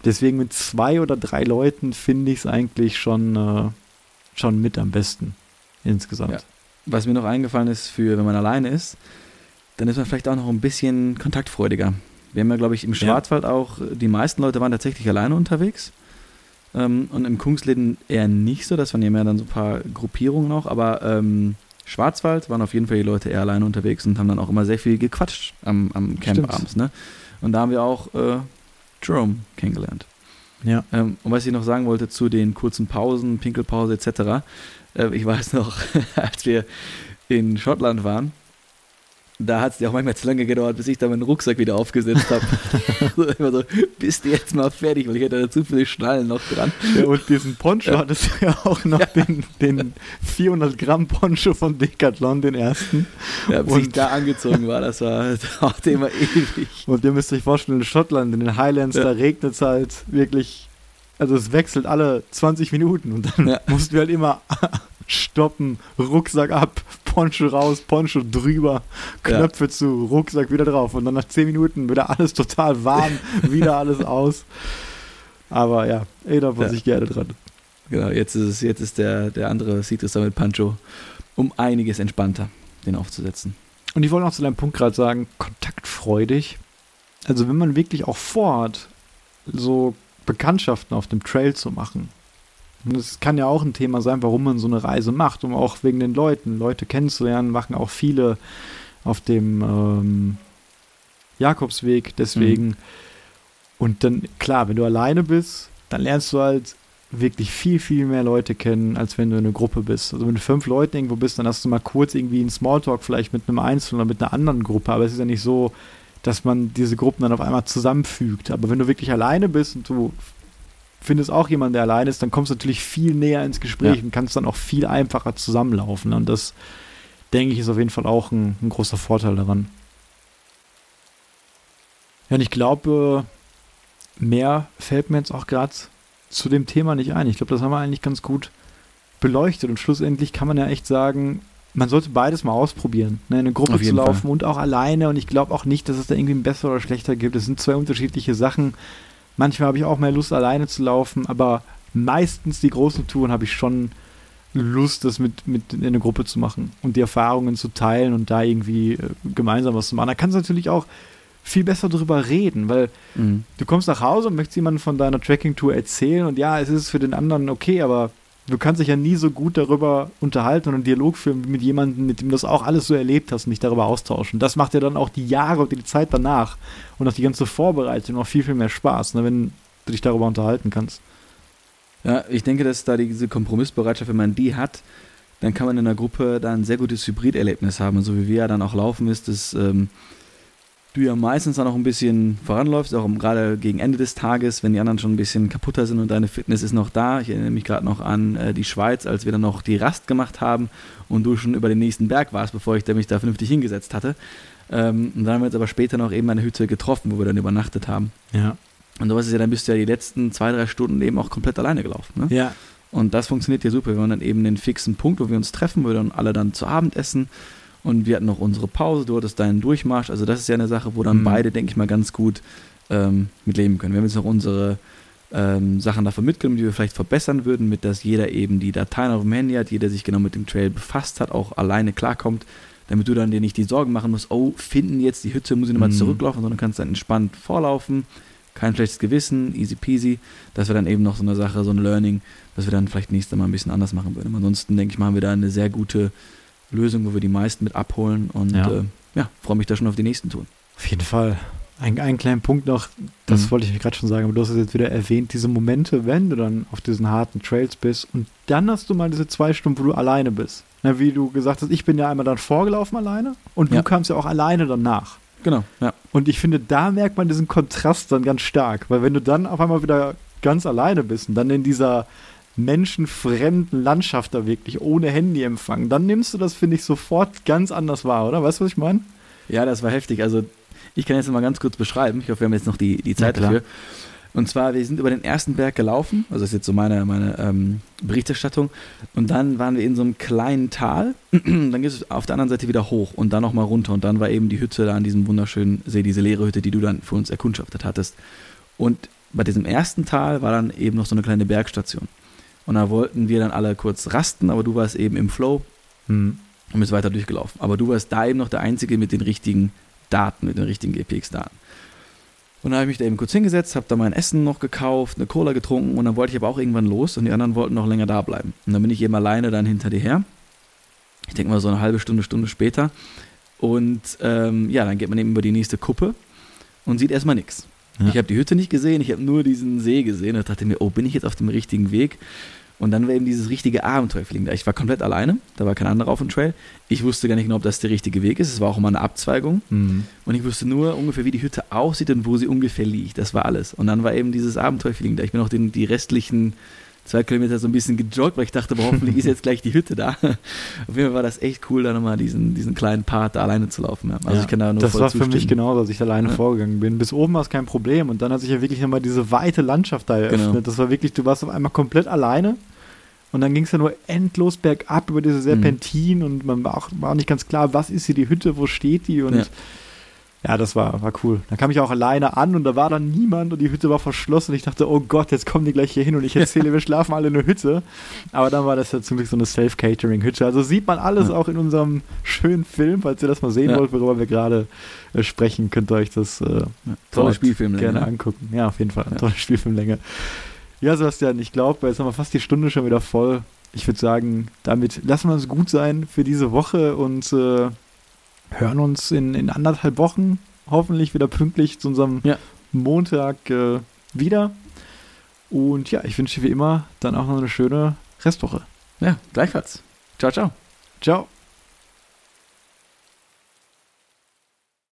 deswegen mit zwei oder drei Leuten finde ich es eigentlich schon, äh, schon mit am besten insgesamt. Ja. Was mir noch eingefallen ist, für wenn man alleine ist, dann ist man vielleicht auch noch ein bisschen kontaktfreudiger. Wir haben ja, glaube ich, im Schwarzwald ja. auch, die meisten Leute waren tatsächlich alleine unterwegs. Ähm, und im Kungsläden eher nicht so, das waren ja mehr dann so ein paar Gruppierungen auch, aber ähm, Schwarzwald waren auf jeden Fall die Leute eher alleine unterwegs und haben dann auch immer sehr viel gequatscht am, am Camp Stimmt. abends. Ne? Und da haben wir auch äh, Jerome kennengelernt. Ja. Ähm, und was ich noch sagen wollte zu den kurzen Pausen, Pinkelpause etc. Äh, ich weiß noch, [laughs] als wir in Schottland waren, da hat es ja auch manchmal zu lange gedauert, bis ich da meinen Rucksack wieder aufgesetzt habe. also [laughs] immer so, bist du jetzt mal fertig, weil ich hätte da zu viele Schnallen noch dran. Ja, und diesen Poncho ja. hattest du ja auch noch, ja. den, den 400 Gramm Poncho von Decathlon, den ersten. Ja, bis und ich da angezogen war, das war auch immer [laughs] ewig. Und ihr müsst euch vorstellen, in Schottland, in den Highlands, ja. da regnet es halt wirklich, also es wechselt alle 20 Minuten und dann [laughs] mussten wir halt immer [laughs] stoppen, Rucksack ab, Poncho raus, Poncho drüber, Knöpfe ja. zu, Rucksack wieder drauf und dann nach 10 Minuten wieder alles total warm, [laughs] wieder alles aus. Aber ja, erinnert man ja. sich gerne dran. Genau, jetzt ist es, jetzt ist der, der andere Citrus mit Pancho um einiges entspannter, den aufzusetzen. Und ich wollte noch zu deinem Punkt gerade sagen, kontaktfreudig. Also wenn man wirklich auch vorhat, so Bekanntschaften auf dem Trail zu machen, und das kann ja auch ein Thema sein, warum man so eine Reise macht, um auch wegen den Leuten, Leute kennenzulernen, machen auch viele auf dem ähm, Jakobsweg deswegen. Mhm. Und dann, klar, wenn du alleine bist, dann lernst du halt wirklich viel, viel mehr Leute kennen, als wenn du in einer Gruppe bist. Also wenn du fünf Leuten irgendwo bist, dann hast du mal kurz irgendwie einen Smalltalk vielleicht mit einem Einzelnen oder mit einer anderen Gruppe, aber es ist ja nicht so, dass man diese Gruppen dann auf einmal zusammenfügt. Aber wenn du wirklich alleine bist und du findest auch jemanden, der allein ist, dann kommst du natürlich viel näher ins Gespräch ja. und kannst dann auch viel einfacher zusammenlaufen. Und das, denke ich, ist auf jeden Fall auch ein, ein großer Vorteil daran. Ja, und ich glaube, mehr fällt mir jetzt auch gerade zu dem Thema nicht ein. Ich glaube, das haben wir eigentlich ganz gut beleuchtet. Und schlussendlich kann man ja echt sagen, man sollte beides mal ausprobieren, ne, in eine Gruppe zu laufen Fall. und auch alleine. Und ich glaube auch nicht, dass es da irgendwie ein besser oder schlechter gibt. Es sind zwei unterschiedliche Sachen. Manchmal habe ich auch mehr Lust, alleine zu laufen, aber meistens die großen Touren habe ich schon Lust, das mit, mit in einer Gruppe zu machen und die Erfahrungen zu teilen und da irgendwie äh, gemeinsam was zu machen. Da kannst du natürlich auch viel besser darüber reden, weil mhm. du kommst nach Hause und möchtest jemandem von deiner Tracking-Tour erzählen und ja, es ist für den anderen okay, aber du kannst dich ja nie so gut darüber unterhalten und einen Dialog führen mit jemandem, mit dem du das auch alles so erlebt hast und dich darüber austauschen. Das macht ja dann auch die Jahre und die Zeit danach und auch die ganze Vorbereitung noch viel, viel mehr Spaß, ne, wenn du dich darüber unterhalten kannst. Ja, ich denke, dass da diese Kompromissbereitschaft, wenn man die hat, dann kann man in einer Gruppe da ein sehr gutes Hybriderlebnis haben. Und so wie wir ja dann auch laufen, ist es ähm, du ja meistens dann auch ein bisschen voranläufst, auch gerade gegen Ende des Tages, wenn die anderen schon ein bisschen kaputter sind und deine Fitness ist noch da. Ich erinnere mich gerade noch an äh, die Schweiz, als wir dann noch die Rast gemacht haben und du schon über den nächsten Berg warst, bevor ich mich da vernünftig hingesetzt hatte. Ähm, und dann haben wir uns aber später noch eben eine Hütte getroffen, wo wir dann übernachtet haben. Ja. Und sowas ist ja, dann bist du ja die letzten zwei, drei Stunden eben auch komplett alleine gelaufen. Ne? Ja. Und das funktioniert ja super. Wir haben dann eben den fixen Punkt, wo wir uns treffen, wo wir dann alle dann zu Abend essen und wir hatten noch unsere Pause, du hattest deinen Durchmarsch. Also das ist ja eine Sache, wo dann mhm. beide, denke ich mal, ganz gut ähm, mit leben können. Wir haben jetzt noch unsere ähm, Sachen davon mitgenommen, die wir vielleicht verbessern würden, mit dass jeder eben die Dateien auf dem Handy hat, jeder sich genau mit dem Trail befasst hat, auch alleine klarkommt, damit du dann dir nicht die Sorgen machen musst, oh, finden jetzt die Hütte, muss ich nochmal mhm. zurücklaufen, sondern kannst dann entspannt vorlaufen, kein schlechtes Gewissen, easy peasy. Das wäre dann eben noch so eine Sache, so ein Learning, was wir dann vielleicht nächstes Mal ein bisschen anders machen würden. Ansonsten denke ich mal, haben wir da eine sehr gute Lösung, wo wir die meisten mit abholen und ja, äh, ja freue mich da schon auf die nächsten Touren. Auf jeden Fall. Ein, einen kleinen Punkt noch, das mhm. wollte ich gerade schon sagen, aber du hast es jetzt wieder erwähnt, diese Momente, wenn du dann auf diesen harten Trails bist und dann hast du mal diese zwei Stunden, wo du alleine bist. Na, wie du gesagt hast, ich bin ja einmal dann vorgelaufen alleine und ja. du kamst ja auch alleine danach. Genau, ja. Und ich finde, da merkt man diesen Kontrast dann ganz stark, weil wenn du dann auf einmal wieder ganz alleine bist und dann in dieser menschenfremden Landschaft da wirklich ohne Handyempfang, dann nimmst du das, finde ich, sofort ganz anders wahr, oder? Weißt du, was ich meine? Ja, das war heftig. Also, ich kann jetzt mal ganz kurz beschreiben. Ich hoffe, wir haben jetzt noch die, die Zeit dafür. Und zwar, wir sind über den ersten Berg gelaufen, also das ist jetzt so meine, meine ähm, Berichterstattung. Und dann waren wir in so einem kleinen Tal. [clears throat] dann geht es auf der anderen Seite wieder hoch und dann nochmal runter. Und dann war eben die Hütte da an diesem wunderschönen See, diese leere Hütte, die du dann für uns erkundschaftet hattest. Und bei diesem ersten Tal war dann eben noch so eine kleine Bergstation. Und da wollten wir dann alle kurz rasten, aber du warst eben im Flow Hm. und bist weiter durchgelaufen. Aber du warst da eben noch der Einzige mit den richtigen Daten, mit den richtigen GPX-Daten. Und dann habe ich mich da eben kurz hingesetzt, habe da mein Essen noch gekauft, eine Cola getrunken und dann wollte ich aber auch irgendwann los und die anderen wollten noch länger da bleiben. Und dann bin ich eben alleine dann hinter dir her. Ich denke mal so eine halbe Stunde, Stunde später. Und ähm, ja, dann geht man eben über die nächste Kuppe und sieht erstmal nichts. Ja. Ich habe die Hütte nicht gesehen, ich habe nur diesen See gesehen und dachte mir, oh, bin ich jetzt auf dem richtigen Weg? Und dann war eben dieses richtige Abenteuerfeeling da. Ich war komplett alleine, da war kein anderer auf dem Trail. Ich wusste gar nicht genau, ob das der richtige Weg ist. Es war auch immer eine Abzweigung. Hm. Und ich wusste nur ungefähr, wie die Hütte aussieht und wo sie ungefähr liegt. Das war alles. Und dann war eben dieses Abenteuerfeeling da. Ich bin auch den, die restlichen zwei Kilometer so ein bisschen gejoggt, weil ich dachte, aber hoffentlich ist jetzt gleich die Hütte da. Auf jeden Fall war das echt cool, da nochmal diesen, diesen kleinen Part da alleine zu laufen. Ja. Also Ja, ich kann da nur das war für mich zustimmen. genauso, als ich alleine Ja. vorgegangen bin. Bis oben war es kein Problem und dann hat sich ja wirklich nochmal diese weite Landschaft da eröffnet. Genau. Das war wirklich, du warst auf einmal komplett alleine und dann ging es ja nur endlos bergab über diese Serpentin und man war auch, war auch nicht ganz klar, was ist hier die Hütte, wo steht die und Ja. das war, war cool. Dann kam ich auch alleine an und da war dann niemand und die Hütte war verschlossen. Ich dachte, oh Gott, jetzt kommen die gleich hier hin und ich erzähle, [laughs] wir schlafen alle in der Hütte. Aber dann war das ja zum Glück so eine Self-Catering-Hütte. Also sieht man alles Ja. auch in unserem schönen Film. Falls ihr das mal sehen Ja. wollt, worüber wir gerade äh, sprechen, könnt ihr euch das äh, Tolle Spielfilmlänge. gerne ne? angucken. Ja, auf jeden Fall. Eine Ja. tolle Spielfilmlänge. Ja, Sebastian, ich glaube, jetzt haben wir fast die Stunde schon wieder voll. Ich würde sagen, damit lassen wir uns gut sein für diese Woche und äh, hören uns in, in anderthalb Wochen hoffentlich wieder pünktlich zu unserem Ja. Montag äh, wieder. Und ja, ich wünsche dir wie immer dann auch noch eine schöne Restwoche. Ja, gleichfalls. Ciao, ciao. Ciao.